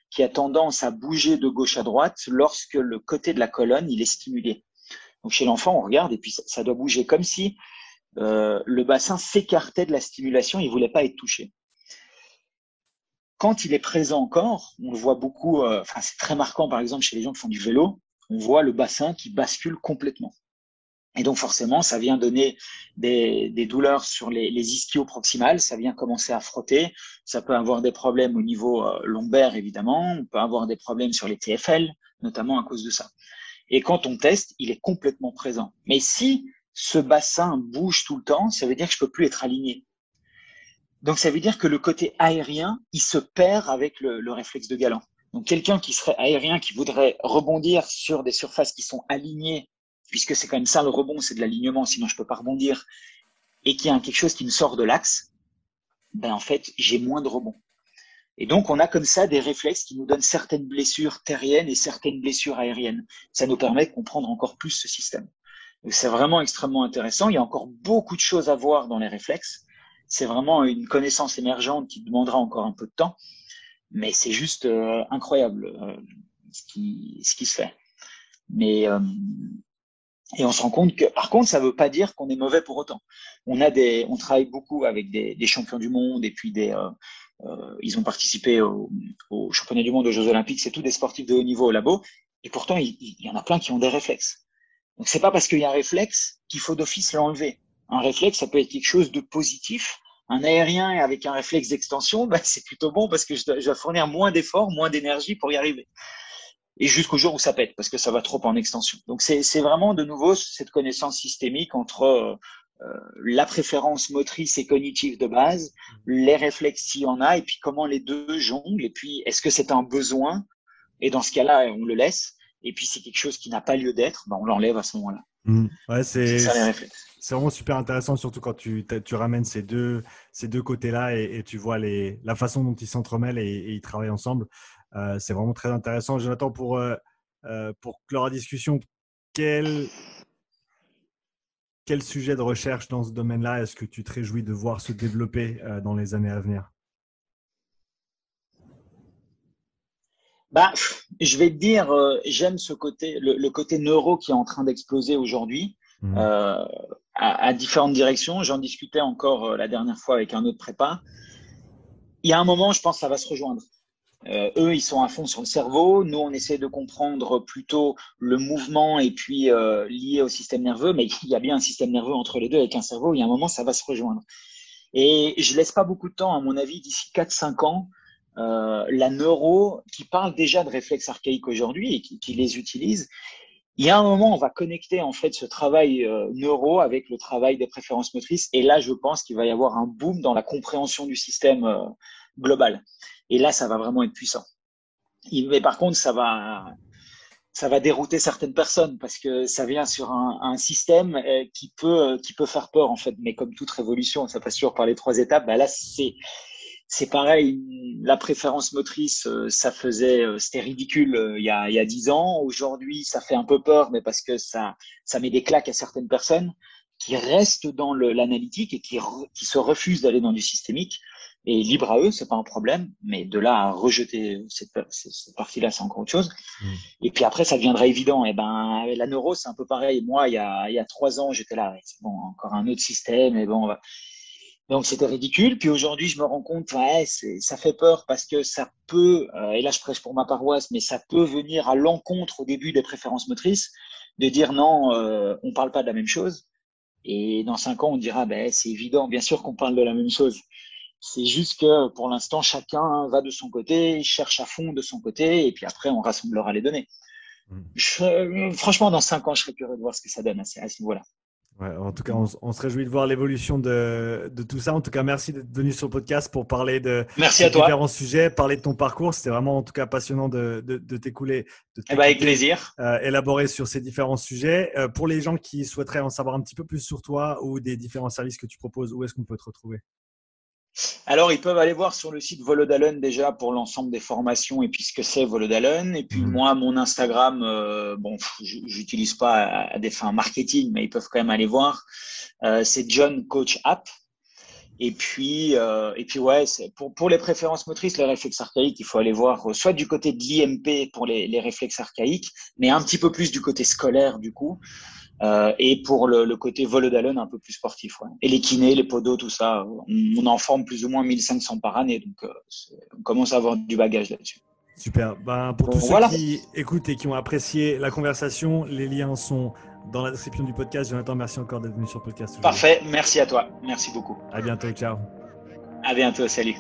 S1: qui a tendance à bouger de gauche à droite lorsque le côté de la colonne il est stimulé. Donc chez l'enfant, on regarde et puis ça, doit bouger comme si euh, le bassin s'écartait de la stimulation, il voulait pas être touché. Quand il est présent encore, on le voit beaucoup, euh, enfin c'est très marquant par exemple chez les gens qui font du vélo, on voit le bassin qui bascule complètement. Et donc forcément, ça vient donner des, douleurs sur les, les ischio-proximales, ça vient commencer à frotter, ça peut avoir des problèmes au niveau euh, lombaire évidemment, on peut avoir des problèmes sur les TFL, notamment à cause de ça. Et quand on teste, il est complètement présent. Mais si ce bassin bouge tout le temps, ça veut dire que je peux plus être aligné. Donc ça veut dire que le côté aérien, il se perd avec le, le réflexe de galant. Donc quelqu'un qui serait aérien, qui voudrait rebondir sur des surfaces qui sont alignées puisque c'est quand même ça le rebond, c'est de l'alignement, sinon je peux pas rebondir, et qu'il y a quelque chose qui me sort de l'axe, ben en fait, j'ai moins de rebond. Et donc, on a comme ça des réflexes qui nous donnent certaines blessures terriennes et certaines blessures aériennes. Ça nous permet de comprendre encore plus ce système. C'est vraiment extrêmement intéressant. Il y a encore beaucoup de choses à voir dans les réflexes. C'est vraiment une connaissance émergente qui demandera encore un peu de temps, mais c'est juste euh, incroyable euh, ce, qui, ce qui se fait. Mais euh, et on se rend compte que, par contre, ça ne veut pas dire qu'on est mauvais pour autant. On a des, on travaille beaucoup avec des, des champions du monde et puis des, euh, euh ils ont participé aux au championnats du monde, aux Jeux Olympiques. C'est tous des sportifs de haut niveau au labo. Et pourtant, il, il y en a plein qui ont des réflexes. Donc, c'est pas parce qu'il y a un réflexe qu'il faut d'office l'enlever. Un réflexe, ça peut être quelque chose de positif. Un aérien avec un réflexe d'extension, [laughs] bah, c'est plutôt bon parce que je dois, je dois fournir moins d'efforts, moins d'énergie pour y arriver et jusqu'au jour où ça pète parce que ça va trop en extension. Donc c'est vraiment de nouveau cette connaissance systémique entre euh, euh, la préférence motrice et cognitive de base, les réflexes s'il y en a, et puis comment les deux jonglent, et puis est-ce que c'est un besoin, et dans ce cas-là, on le laisse, et puis c'est quelque chose qui n'a pas lieu d'être, ben on l'enlève à ce moment-là.
S2: Mmh. Ouais, c'est c'est vraiment super intéressant, surtout quand tu, tu ramènes ces deux, ces deux côtés-là et, et, tu vois les, la façon dont ils s'entremêlent et, et, ils travaillent ensemble. Euh, c'est vraiment très intéressant. Jonathan, pour, euh, euh, pour clore la discussion, quel, quel sujet de recherche dans ce domaine-là est-ce que tu te réjouis de voir se développer dans les années à venir?
S1: Bah, je vais te dire, j'aime ce côté, le, côté neuro qui est en train d'exploser aujourd'hui mmh. à, à, différentes directions. J'en discutais encore la dernière fois avec un autre prépa. Il y a un moment, je pense, que ça va se rejoindre. Euh, eux, ils sont à fond sur le cerveau. Nous, on essaie de comprendre plutôt le mouvement et puis euh, lié au système nerveux. Mais il y a bien un système nerveux entre les deux avec un cerveau. Il y a un moment, ça va se rejoindre. Et je laisse pas beaucoup de temps, à mon avis, d'ici 4-5 ans, euh, la neuro, qui parle déjà de réflexes archaïques aujourd'hui et qui, qui, les utilise, il y a un moment, on va connecter en fait ce travail neuro avec le travail des préférences motrices. Et là, je pense qu'il va y avoir un boom dans la compréhension du système global. Et là, ça va vraiment être puissant. Mais par contre, ça va, ça va dérouter certaines personnes parce que ça vient sur un, système euh, qui peut, qui peut faire peur en fait. Mais comme toute révolution, ça passe toujours par les trois étapes. Bah là, c'est c'est pareil, la préférence motrice, euh, ça faisait, euh, c'était ridicule il y a il y a dix ans. Aujourd'hui, ça fait un peu peur, mais parce que ça ça met des claques à certaines personnes qui restent dans l'analytique et qui, qui se refusent d'aller dans du systémique. Et libre à eux, c'est pas un problème, mais de là à rejeter cette, cette partie-là, c'est encore autre chose. Mm. Et puis après, ça deviendra évident. Et eh ben, la neuro, c'est un peu pareil. Moi, il y a, il y a trois ans, j'étais là, c'est bon, encore un autre système, et bon, donc c'était ridicule. Puis aujourd'hui, je me rends compte, ouais, ça fait peur parce que ça peut, euh, et là je prêche pour ma paroisse, mais ça peut venir à l'encontre au début des préférences motrices, de dire non, euh, on parle pas de la même chose. Et dans cinq ans, on dira, ben c'est évident, bien sûr qu'on parle de la même chose. C'est juste que pour l'instant, chacun va de son côté, cherche à fond de son côté, et puis après, on rassemblera les données. Hmm. franchement, dans cinq ans, je serais curieux de voir ce que ça donne à, ce niveau-là.
S2: en tout cas, on, se réjouit de voir l'évolution de, tout ça. En tout cas, merci d'être venu sur le podcast pour parler de différents sujets, parler de ton parcours. C'était vraiment, en tout cas, passionnant de, t'écouler, de
S1: eh ben, avec plaisir.
S2: Euh, élaborer sur ces différents sujets. Euh, pour les gens qui souhaiteraient en savoir un petit peu plus sur toi ou des différents services que tu proposes, où est-ce qu'on peut te retrouver?
S1: Alors, ils peuvent aller voir sur le site Volodalen déjà pour l'ensemble des formations et puis ce que c'est Volodalen. Et puis, mhm. moi, mon Instagram, euh, bon, j'utilise pas à, des fins marketing, mais ils peuvent quand même aller voir. Euh, c'est John Coach App. Et puis, euh, et puis ouais, pour, pour les préférences motrices, les réflexes archaïques, il faut aller voir soit du côté de l'IMP pour les, les réflexes archaïques, mais un petit peu plus du côté scolaire du coup. Euh, et pour le, le côté volodalone un peu plus sportif. Ouais. Et les kinés, les podos, tout ça, on, en forme plus ou moins 1500 par année, donc euh, on commence à avoir du bagage là-dessus.
S2: Super. Ben, pour tous ceux qui écoutent et qui ont apprécié la conversation, les liens sont dans la description du podcast. Jonathan, merci encore d'être venu sur le podcast.
S1: Parfait. Merci à toi. Merci beaucoup.
S2: À bientôt. Ciao.
S1: À bientôt. Salut.